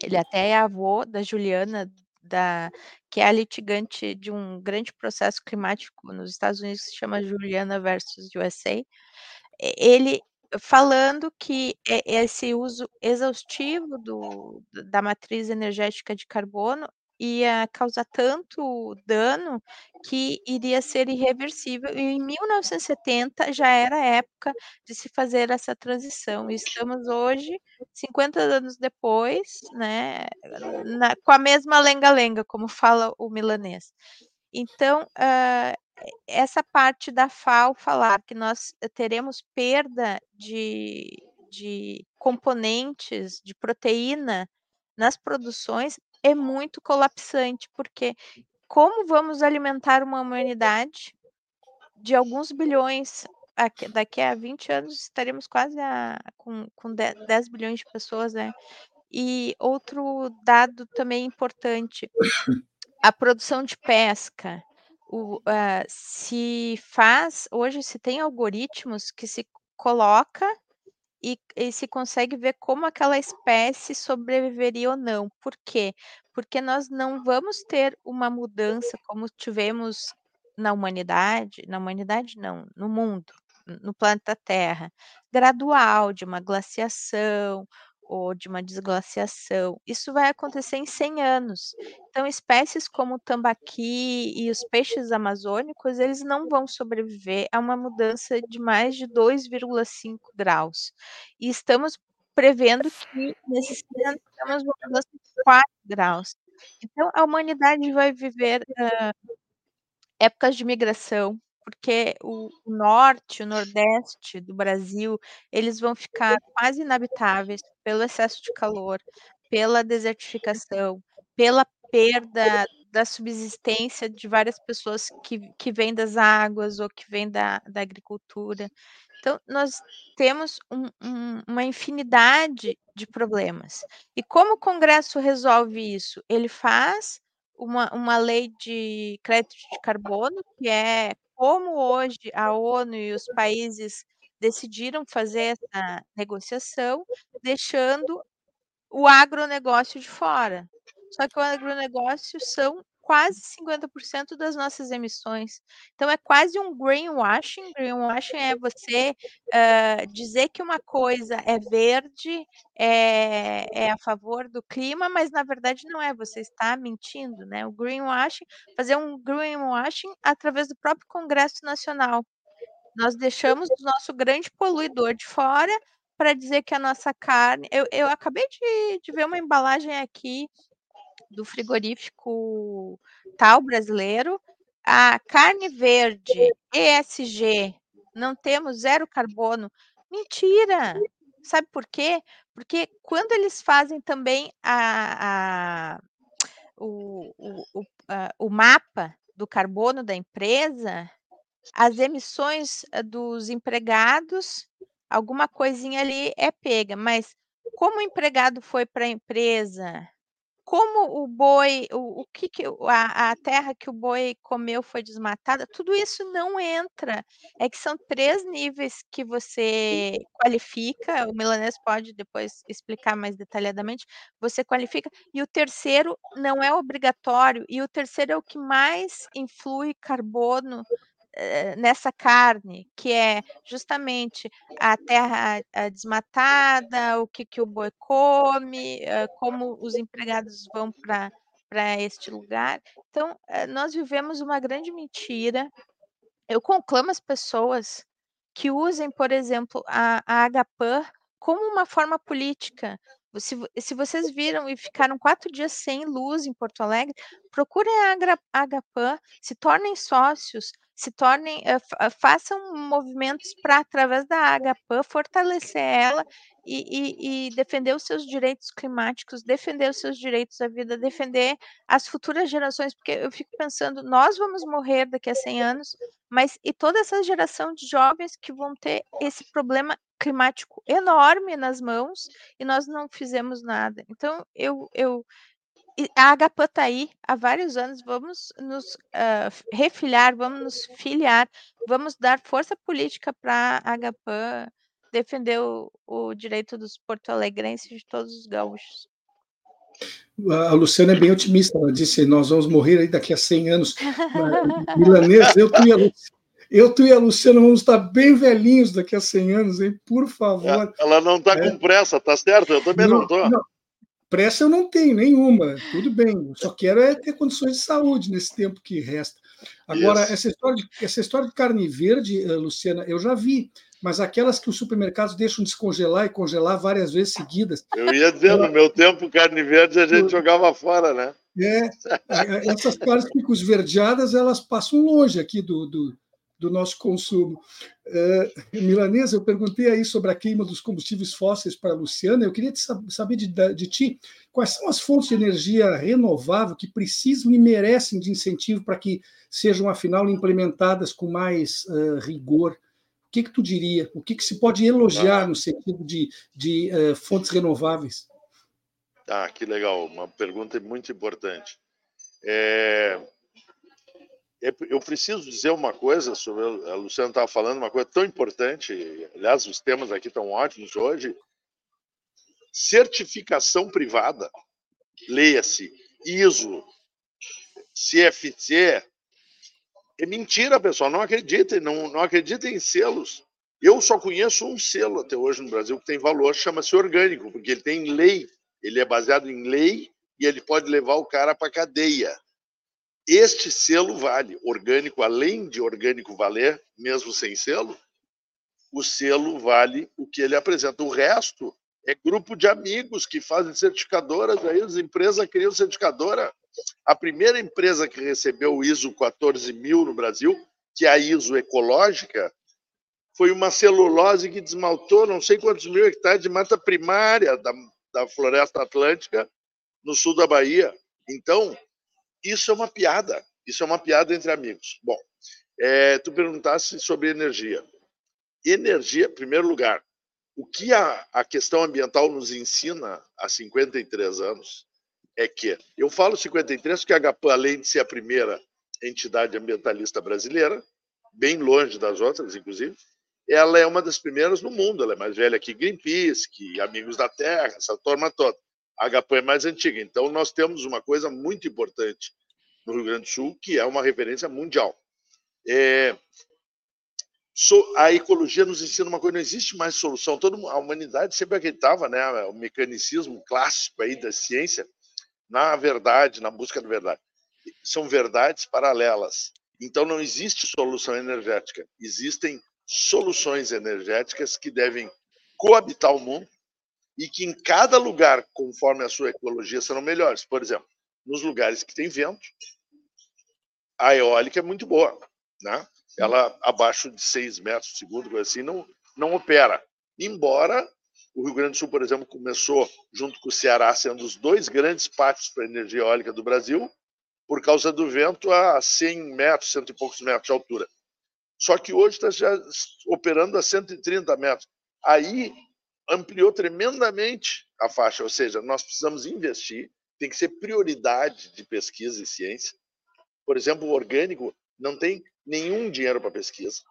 [SPEAKER 3] Ele até é avô da Juliana, da, que é a litigante de um grande processo climático nos Estados Unidos que se chama Juliana versus USA. Ele falando que esse uso exaustivo do, da matriz energética de carbono ia causar tanto dano que iria ser irreversível. E em 1970 já era época de se fazer essa transição. E estamos hoje, 50 anos depois, né, na, com a mesma lenga-lenga, como fala o milanês. Então, uh, essa parte da FAO falar que nós teremos perda de, de componentes de proteína nas produções é muito colapsante, porque como vamos alimentar uma humanidade de alguns bilhões? Daqui a 20 anos estaremos quase a, com, com 10 bilhões de pessoas, né? E outro dado também importante: a produção de pesca. O, uh, se faz, hoje se tem algoritmos que se coloca e, e se consegue ver como aquela espécie sobreviveria ou não. Por quê? Porque nós não vamos ter uma mudança como tivemos na humanidade, na humanidade não, no mundo, no planeta Terra, gradual, de uma glaciação, ou de uma desglaciação. Isso vai acontecer em 100 anos. Então, espécies como o tambaqui e os peixes amazônicos, eles não vão sobreviver a uma mudança de mais de 2,5 graus. E estamos prevendo que nesses 100 anos teremos uma mudança de 4 graus. Então, a humanidade vai viver uh, épocas de migração, porque o norte, o nordeste do Brasil, eles vão ficar quase inabitáveis pelo excesso de calor, pela desertificação, pela perda da subsistência de várias pessoas que, que vêm das águas ou que vêm da, da agricultura. Então, nós temos um, um, uma infinidade de problemas. E como o Congresso resolve isso? Ele faz uma, uma lei de crédito de carbono, que é como hoje a ONU e os países decidiram fazer essa negociação, deixando o agronegócio de fora. Só que o agronegócio são quase 50% das nossas emissões. Então, é quase um greenwashing. Greenwashing é você uh, dizer que uma coisa é verde, é, é, a favor do clima, mas na verdade não é, você está mentindo, né? O greenwashing, fazer um greenwashing através do próprio Congresso Nacional. Nós deixamos o nosso grande poluidor de fora para dizer que a nossa carne. Eu, eu acabei de, de ver uma embalagem aqui do frigorífico tal brasileiro. A carne verde, ESG, não temos zero carbono. Mentira! Sabe por quê? Porque quando eles fazem também a, a o, o, o, a, o mapa do carbono da empresa, as emissões eh, dos empregados, alguma coisinha ali é pega, mas como o empregado foi para a empresa, como o boi, o, o que, que a, a, terra que o boi comeu foi desmatada, tudo isso não entra. É que são três níveis que você qualifica, o milanês pode depois explicar mais detalhadamente, você qualifica, e o terceiro não é obrigatório, e o terceiro é o que mais influi carbono nessa carne, que é justamente a terra desmatada, o que, que o boi come, eh, como os empregados vão para este lugar. Então, eh, nós vivemos uma grande mentira. Eu conclamo as pessoas que usem, por exemplo, a, a Agapan como uma forma política. Se, se vocês viram e ficaram quatro dias sem luz em Porto Alegre, procurem a Agapan, se tornem sócios, se tornem, uh, façam movimentos para, através da Agapan, fortalecer ela e, e, e, defender os seus direitos climáticos, defender os seus direitos à vida, defender as futuras gerações, porque eu fico pensando, nós vamos morrer daqui a 100 anos, mas e toda essa geração de jovens que vão ter esse problema climático enorme nas mãos e nós não fizemos nada. Então, eu, eu a HPAN está aí há vários anos, vamos nos uh, refiliar, vamos nos filiar, vamos dar força política para a HPAN defender o, o direito dos porto-alegrenses de todos os gaúchos.
[SPEAKER 2] A Luciana é bem otimista, ela disse, nós vamos morrer aí daqui a 100 anos. Milanês, eu, tu e a Luciana, eu, tu e a Luciana vamos estar bem velhinhos daqui a 100 anos, hein? Por favor.
[SPEAKER 4] Ela não está é. com pressa, tá certo? Eu também não estou.
[SPEAKER 2] Pressa eu não tenho nenhuma, tudo bem. só quero é ter condições de saúde nesse tempo que resta. Agora, essa história, de, essa história de carne verde, eh, Luciana, eu já vi, mas aquelas que os supermercados deixam descongelar e congelar várias vezes seguidas.
[SPEAKER 4] Eu ia dizer, no meu tempo, carne verde a gente jogava fora, né?
[SPEAKER 2] É, essas carnes que ficam esverdeadas, elas passam longe aqui do, do, do nosso consumo. Uh, Milanesa, eu perguntei aí sobre a queima dos combustíveis fósseis para a Luciana. Eu queria saber de, de ti quais são as fontes de energia renovável que precisam e merecem de incentivo para que sejam, afinal, implementadas com mais uh, rigor. O que, que tu diria? O que, que se pode elogiar no sentido de, de uh, fontes renováveis?
[SPEAKER 4] Ah, que legal. Uma pergunta muito importante. É, eu preciso dizer uma coisa sobre a Luciana estava falando uma coisa tão importante. Aliás, os temas aqui estão ótimos hoje. Certificação privada, leia-se ISO, CFC. É mentira, pessoal. Não acreditem, não, não acreditem em selos. Eu só conheço um selo até hoje no Brasil que tem valor, chama-se orgânico, porque ele tem lei, ele é baseado em lei e ele pode levar o cara para cadeia. Este selo vale. Orgânico, além de orgânico valer, mesmo sem selo, o selo vale o que ele apresenta. O resto é grupo de amigos que fazem certificadoras, aí as empresas criam certificadora. A primeira empresa que recebeu o ISO 14000 no Brasil, que é a ISO ecológica, foi uma celulose que desmaltou não sei quantos mil hectares de mata primária da, da floresta atlântica no sul da Bahia. Então, isso é uma piada. Isso é uma piada entre amigos. Bom, é, tu perguntasse sobre energia. Energia, em primeiro lugar, o que a, a questão ambiental nos ensina há 53 anos é que, eu falo 53 porque a HPA, além de ser a primeira entidade ambientalista brasileira, bem longe das outras, inclusive, ela é uma das primeiras no mundo. Ela é mais velha que Greenpeace, que Amigos da Terra, essa turma toda. A HPAN é mais antiga. Então, nós temos uma coisa muito importante no Rio Grande do Sul, que é uma referência mundial. É, a ecologia nos ensina uma coisa: não existe mais solução. Toda a humanidade sempre acreditava, né, o mecanicismo clássico aí da ciência, na verdade, na busca da verdade. São verdades paralelas. Então, não existe solução energética. Existem soluções energéticas que devem coabitar o mundo e que em cada lugar, conforme a sua ecologia, serão melhores. Por exemplo, nos lugares que tem vento, a eólica é muito boa, né? Ela abaixo de 6 metros por segundo, assim, não, não opera. Embora o Rio Grande do Sul, por exemplo, começou junto com o Ceará sendo os dois grandes pátios para energia eólica do Brasil, por causa do vento a 100 metros, cento e poucos metros de altura. Só que hoje está já operando a 130 metros. Aí ampliou tremendamente a faixa, ou seja, nós precisamos investir, tem que ser prioridade de pesquisa e ciência. Por exemplo, o orgânico não tem nenhum dinheiro para pesquisa,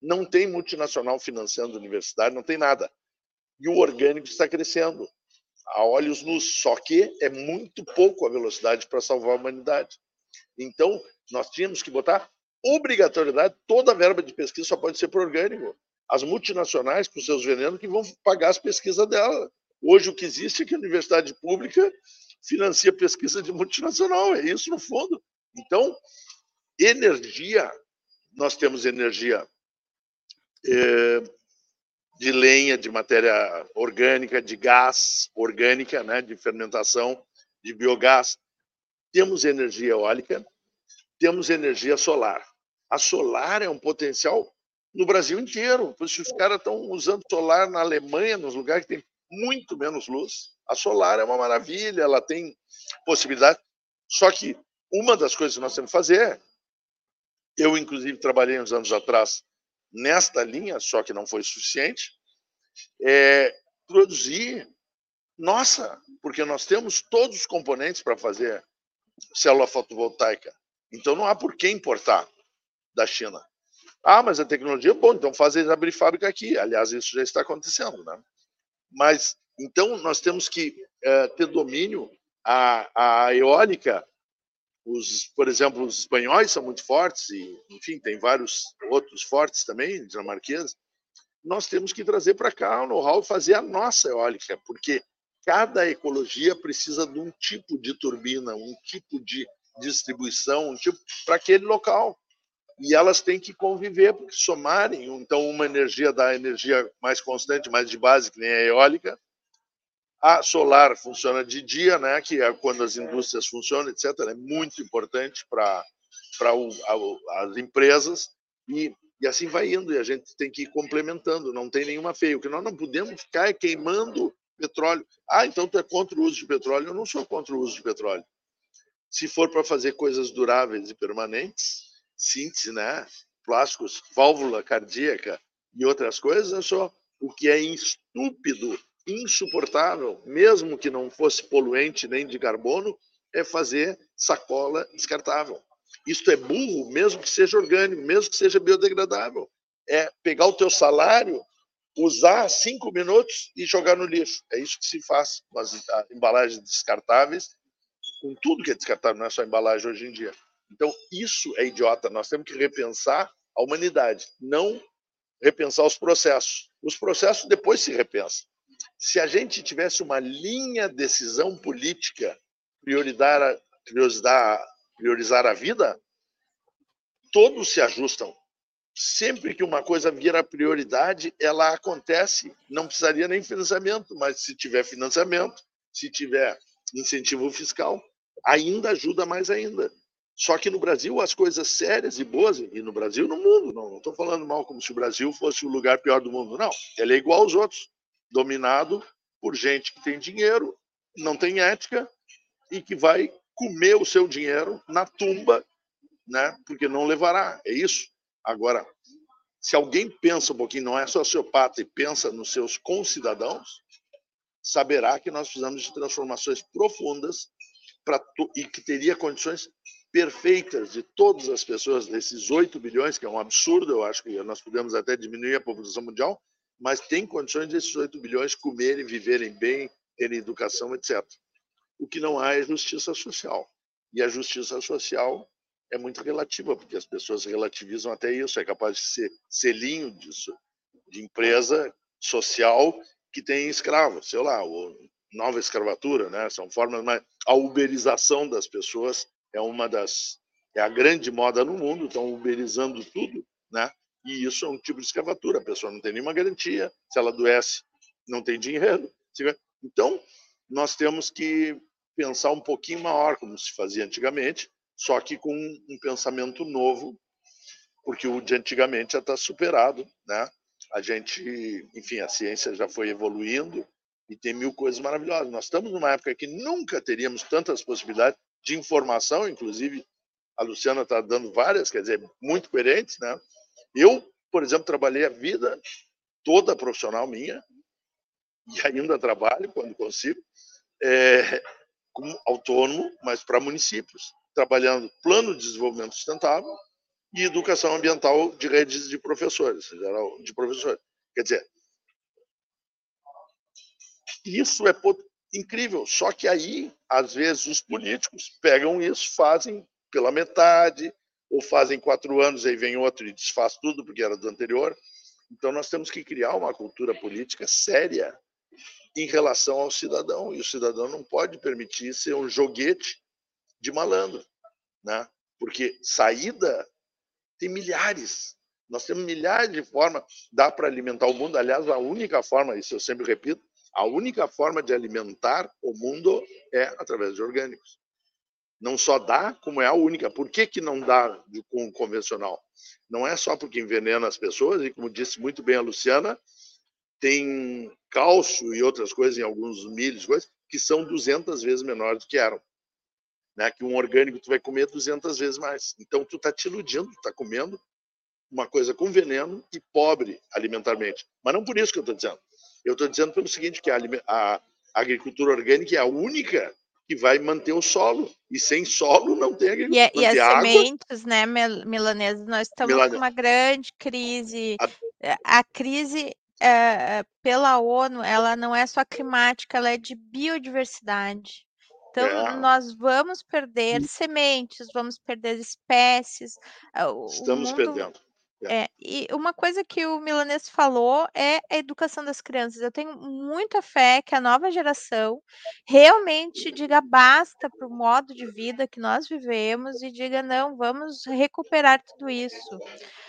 [SPEAKER 4] não tem multinacional financiando universidade, não tem nada. E o orgânico está crescendo a olhos nus, só que é muito pouco a velocidade para salvar a humanidade. Então, nós tínhamos que botar obrigatoriedade, toda a verba de pesquisa só pode ser para orgânico as multinacionais com seus venenos que vão pagar as pesquisas dela. Hoje o que existe é que a universidade pública financia pesquisa de multinacional, é isso no fundo. Então, energia, nós temos energia é, de lenha, de matéria orgânica, de gás orgânica, né, de fermentação, de biogás. Temos energia eólica, temos energia solar. A solar é um potencial no Brasil inteiro. Se os caras estão usando solar na Alemanha, nos lugares que tem muito menos luz, a solar é uma maravilha, ela tem possibilidade. Só que uma das coisas que nós temos que fazer, eu inclusive trabalhei uns anos atrás nesta linha, só que não foi suficiente, é produzir nossa, porque nós temos todos os componentes para fazer célula fotovoltaica. Então não há por que importar da China. Ah, mas a tecnologia é boa, então faz abrir fábrica aqui. Aliás, isso já está acontecendo, né? Mas então nós temos que é, ter domínio. A, a eólica, os, por exemplo, os espanhóis são muito fortes e, enfim, tem vários outros fortes também, dinamarqueses. Nós temos que trazer para cá o know-how fazer a nossa eólica, porque cada ecologia precisa de um tipo de turbina, um tipo de distribuição, um tipo para aquele local. E elas têm que conviver, porque somarem, então, uma energia da energia mais constante, mais de base, que nem a eólica. A solar funciona de dia, né, que é quando as indústrias funcionam, etc. É muito importante para as empresas. E, e assim vai indo, e a gente tem que ir complementando, não tem nenhuma feia. O que nós não podemos ficar é queimando petróleo. Ah, então tu é contra o uso de petróleo? Eu não sou contra o uso de petróleo. Se for para fazer coisas duráveis e permanentes, síntese, né? Plásticos, válvula cardíaca e outras coisas, eu sou o que é estúpido, insuportável, mesmo que não fosse poluente nem de carbono, é fazer sacola descartável. Isto é burro, mesmo que seja orgânico, mesmo que seja biodegradável. É pegar o teu salário usar cinco minutos e jogar no lixo. É isso que se faz com as embalagens descartáveis, com tudo que é descartável, não é só embalagem hoje em dia. Então, isso é idiota. Nós temos que repensar a humanidade, não repensar os processos. Os processos depois se repensam. Se a gente tivesse uma linha de decisão política priorizar, priorizar, priorizar a vida, todos se ajustam sempre que uma coisa vira prioridade, ela acontece. Não precisaria nem financiamento, mas se tiver financiamento, se tiver incentivo fiscal, ainda ajuda mais ainda. Só que no Brasil, as coisas sérias e boas, e no Brasil no mundo, não estou falando mal como se o Brasil fosse o lugar pior do mundo, não. Ele é igual aos outros, dominado por gente que tem dinheiro, não tem ética e que vai comer o seu dinheiro na tumba, né? porque não levará. É isso. Agora, se alguém pensa um pouquinho, não é sociopata e pensa nos seus concidadãos, saberá que nós precisamos de transformações profundas para e que teria condições perfeitas de todas as pessoas desses 8 bilhões, que é um absurdo, eu acho que nós podemos até diminuir a população mundial, mas tem condições desses 8 bilhões comerem, viverem bem, terem educação, etc. O que não há é justiça social. E a justiça social é muito relativa, porque as pessoas relativizam até isso. É capaz de ser selinho disso, de empresa social que tem escravo, sei lá, nova escravatura, né? São formas, mas a uberização das pessoas é uma das é a grande moda no mundo, estão uberizando tudo, né? E isso é um tipo de escravatura. A pessoa não tem nenhuma garantia, se ela adoece, não tem dinheiro. Então, nós temos que pensar um pouquinho maior, como se fazia antigamente, só que com um pensamento novo, porque o de antigamente já está superado, né? A gente, enfim, a ciência já foi evoluindo e tem mil coisas maravilhosas. Nós estamos numa época que nunca teríamos tantas possibilidades de informação, inclusive a Luciana está dando várias, quer dizer, muito coerentes, né? Eu, por exemplo, trabalhei a vida toda profissional minha e ainda trabalho quando consigo, é, como autônomo, mas para municípios trabalhando plano de desenvolvimento sustentável e educação ambiental de redes de professores, geral de professores. Quer dizer, isso é incrível. Só que aí, às vezes, os políticos pegam isso, fazem pela metade, ou fazem quatro anos, aí vem outro e desfaz tudo porque era do anterior. Então, nós temos que criar uma cultura política séria em relação ao cidadão, e o cidadão não pode permitir ser um joguete de malandro, né? Porque saída tem milhares. Nós temos milhares de formas, dá para alimentar o mundo. Aliás, a única forma, isso eu sempre repito, a única forma de alimentar o mundo é através de orgânicos. Não só dá, como é a única. Por que, que não dá com convencional? Não é só porque envenena as pessoas, e como disse muito bem a Luciana, tem cálcio e outras coisas em alguns milhos, coisas, que são 200 vezes menores do que eram. Né? Que um orgânico tu vai comer 200 vezes mais. Então tu está te iludindo, tu está comendo uma coisa com veneno e pobre alimentarmente. Mas não por isso que eu estou dizendo. Eu estou dizendo pelo seguinte, que a, a agricultura orgânica é a única que vai manter o solo. E sem solo não tem agricultura.
[SPEAKER 3] E, e as água. sementes, né, milanesas, nós estamos Milan... com uma grande crise. A, eh, a crise é, pela ONU, ela não é só climática, ela é de biodiversidade. Então, é. nós vamos perder sementes, vamos perder espécies.
[SPEAKER 4] Estamos mundo... perdendo.
[SPEAKER 3] É. é, e uma coisa que o Milanês falou é a educação das crianças. Eu tenho muita fé que a nova geração realmente diga basta para o modo de vida que nós vivemos e diga não, vamos recuperar tudo isso.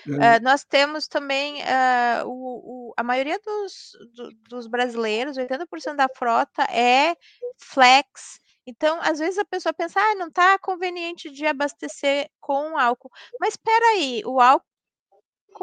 [SPEAKER 3] É. Uh, nós temos também uh, o, o, a maioria dos, do, dos brasileiros, 80% da frota é flex. Então, às vezes a pessoa pensa, ah, não está conveniente de abastecer com álcool. Mas espera aí, o álcool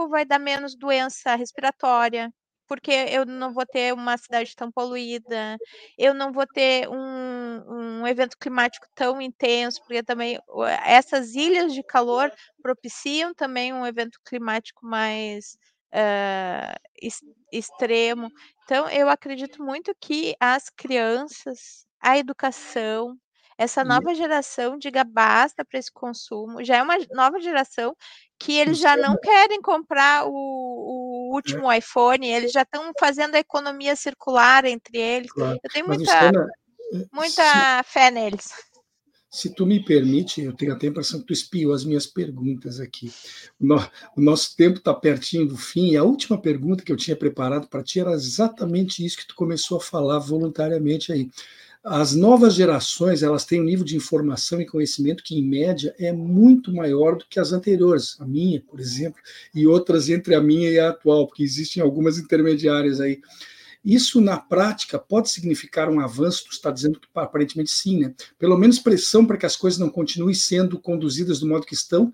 [SPEAKER 3] vai dar menos doença respiratória, porque eu não vou ter uma cidade tão poluída, eu não vou ter um, um evento climático tão intenso, porque também essas ilhas de calor propiciam também um evento climático mais uh, extremo. Então, eu acredito muito que as crianças, a educação, essa nova geração diga basta para esse consumo. Já é uma nova geração que eles já não querem comprar o, o último é. iPhone, eles já estão fazendo a economia circular entre eles. Claro. Eu tenho muita, Luciana, muita se, fé neles.
[SPEAKER 2] Se tu me permite, eu tenho até a impressão que tu espiou as minhas perguntas aqui. O, no, o nosso tempo está pertinho do fim, e a última pergunta que eu tinha preparado para ti era exatamente isso que tu começou a falar voluntariamente aí as novas gerações elas têm um nível de informação e conhecimento que, em média, é muito maior do que as anteriores, a minha, por exemplo, e outras entre a minha e a atual, porque existem algumas intermediárias aí. Isso, na prática, pode significar um avanço? Tu está dizendo que aparentemente sim, né? Pelo menos pressão para que as coisas não continuem sendo conduzidas do modo que estão,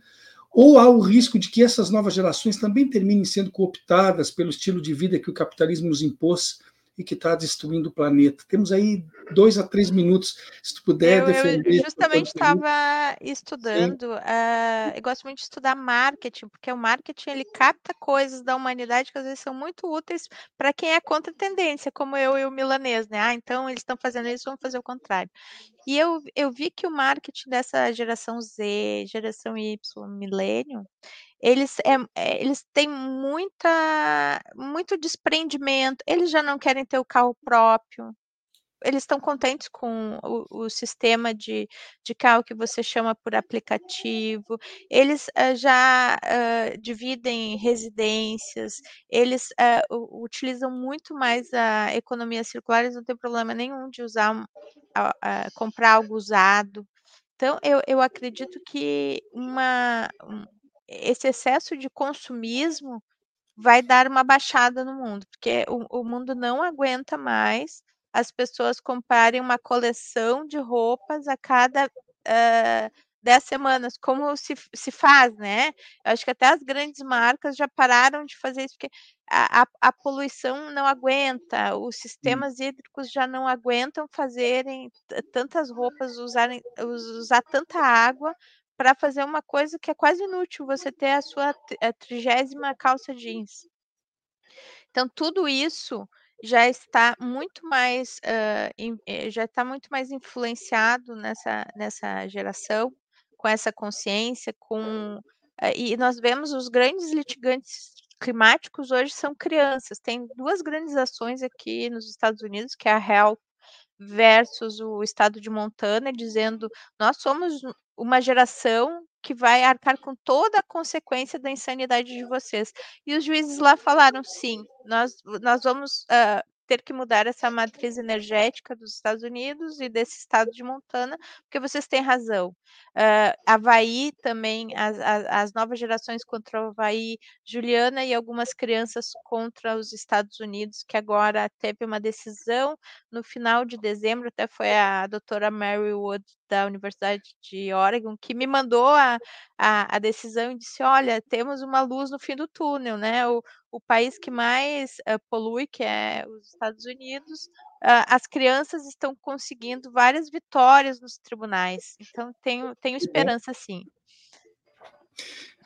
[SPEAKER 2] ou há o risco de que essas novas gerações também terminem sendo cooptadas pelo estilo de vida que o capitalismo nos impôs e que está destruindo o planeta. Temos aí dois a três minutos, se tu puder eu, defender.
[SPEAKER 3] Eu justamente estava estudando, uh, eu gosto muito de estudar marketing, porque o marketing ele capta coisas da humanidade que às vezes são muito úteis para quem é contra a tendência, como eu e o milanês, né? Ah, então eles estão fazendo isso, vamos fazer o contrário. E eu, eu vi que o marketing dessa geração Z, geração Y, milênio, eles, é, eles têm muita, muito desprendimento, eles já não querem ter o carro próprio, eles estão contentes com o, o, sistema de, de carro que você chama por aplicativo, eles uh, já uh, dividem residências, eles uh, utilizam muito mais a economia circular, eles não têm problema nenhum de usar, comprar algo usado. Então, eu, eu acredito que uma, um, esse excesso de consumismo vai dar uma baixada no mundo, porque o, o mundo não aguenta mais as pessoas comprarem uma coleção de roupas a cada uh, 10 semanas, como se, se faz, né? Eu acho que até as grandes marcas já pararam de fazer isso, porque a, a, a poluição não aguenta, os sistemas hum. hídricos já não aguentam fazerem tantas roupas, usarem, usar tanta água para fazer uma coisa que é quase inútil, você ter a sua trigésima calça jeans. Então, tudo isso já está muito mais uh, já está muito mais influenciado nessa, nessa geração, com essa consciência, com uh, e nós vemos os grandes litigantes climáticos hoje são crianças. Tem duas grandes ações aqui nos Estados Unidos, que é a HELP versus o estado de Montana, dizendo nós somos uma geração que vai arcar com toda a consequência da insanidade de vocês. E os juízes lá falaram: sim, nós, nós vamos uh, ter que mudar essa matriz energética dos Estados Unidos e desse estado de Montana, porque vocês têm razão. Uh, Havaí também, as, as, as, novas gerações contra o Havaí, Juliana e algumas crianças contra os Estados Unidos, que agora teve uma decisão no final de dezembro, até foi a doutora Mary Wood da Universidade de Oregon, que me mandou a, a, a, decisão e disse: olha, temos uma luz no fim do túnel, né? O, o país que mais uh, polui, que é os Estados Unidos, uh, as crianças estão conseguindo várias vitórias nos tribunais. Então, tenho, tenho esperança, sim.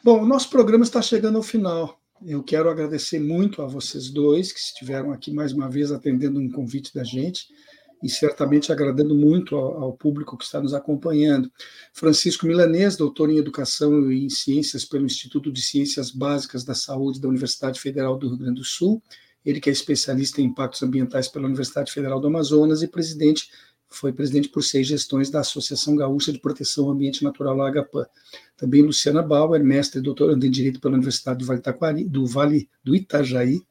[SPEAKER 2] Bom, o nosso programa está chegando ao final. Eu quero agradecer muito a vocês dois que estiveram aqui mais uma vez atendendo um convite da gente e certamente agradando muito ao, ao, público que está nos acompanhando. Francisco Milanês, doutor em Educação e em Ciências pelo Instituto de Ciências Básicas da Saúde da Universidade Federal do Rio Grande do Sul, ele que é especialista em impactos ambientais pela Universidade Federal do Amazonas e presidente foi presidente por seis gestões da Associação Gaúcha de Proteção ao Ambiente Natural, AGAPAN. Também Luciana Bauer, mestre e doutoranda em Direito pela Universidade do Vale, do, vale do Itajaí,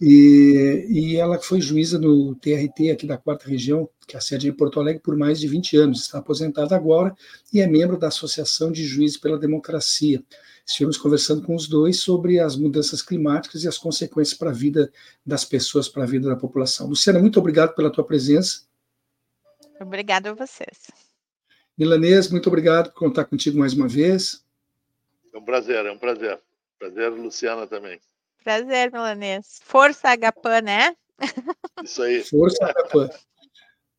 [SPEAKER 2] e, e, ela foi juíza no TRT aqui da quarta região, que é a sede é em Porto Alegre, por mais de 20 anos. Está aposentada agora e é membro da Associação de Juízes pela Democracia. Estivemos conversando com os dois sobre as mudanças climáticas e as consequências para a vida das pessoas, para a vida da população. Luciana, muito obrigado pela tua presença.
[SPEAKER 3] Obrigada a vocês.
[SPEAKER 2] Milanês, muito obrigado por contar contigo mais uma vez.
[SPEAKER 4] É um prazer, é um prazer. Prazer, Luciana, também.
[SPEAKER 3] Prazer, Milanês. Força Agapan, né?
[SPEAKER 4] Isso aí.
[SPEAKER 2] Força Agapan.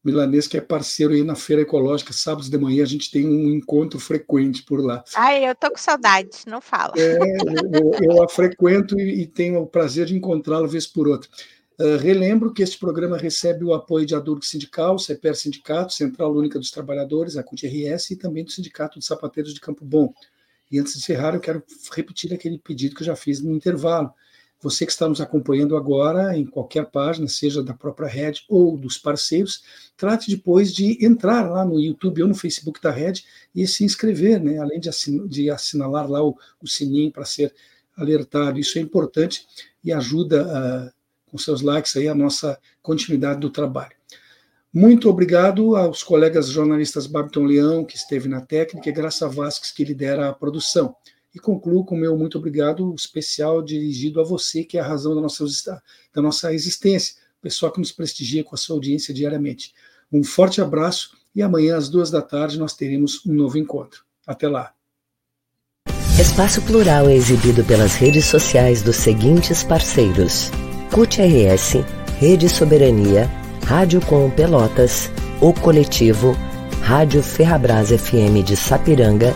[SPEAKER 2] Milanês, que é parceiro aí na Feira Ecológica, sábados de manhã a gente tem um encontro frequente por lá.
[SPEAKER 3] Ai, eu tô com saudade, não fala.
[SPEAKER 2] É, eu, eu, a frequento e, e tenho o prazer de encontrá-lo vez por outra. Uh, relembro que este programa recebe o apoio de Adurg Sindical, CEPER Sindicato, Central Única dos Trabalhadores, a CUT-RS e também do Sindicato de Sapateiros de Campo Bom. E antes de encerrar, eu quero repetir aquele pedido que eu já fiz no intervalo. Você que está nos acompanhando agora, em qualquer página, seja da própria Rede ou dos parceiros, trate depois de entrar lá no YouTube ou no Facebook da Rede e se inscrever, né? além de, assin de assinalar lá o, o sininho para ser alertado. Isso é importante e ajuda a com seus likes aí a nossa continuidade do trabalho. Muito obrigado aos colegas jornalistas Babiton Leão, que esteve na técnica, e Graça Vasques, que lidera a produção. E concluo com o meu muito obrigado especial dirigido a você, que é a razão da nossa, da nossa existência, pessoal que nos prestigia com a sua audiência diariamente. Um forte abraço e amanhã às duas da tarde nós teremos um novo encontro. Até lá.
[SPEAKER 1] Espaço Plural é exibido pelas redes sociais dos seguintes parceiros. CUT-RS, Rede Soberania, Rádio Com Pelotas, O Coletivo, Rádio Ferrabras FM de Sapiranga,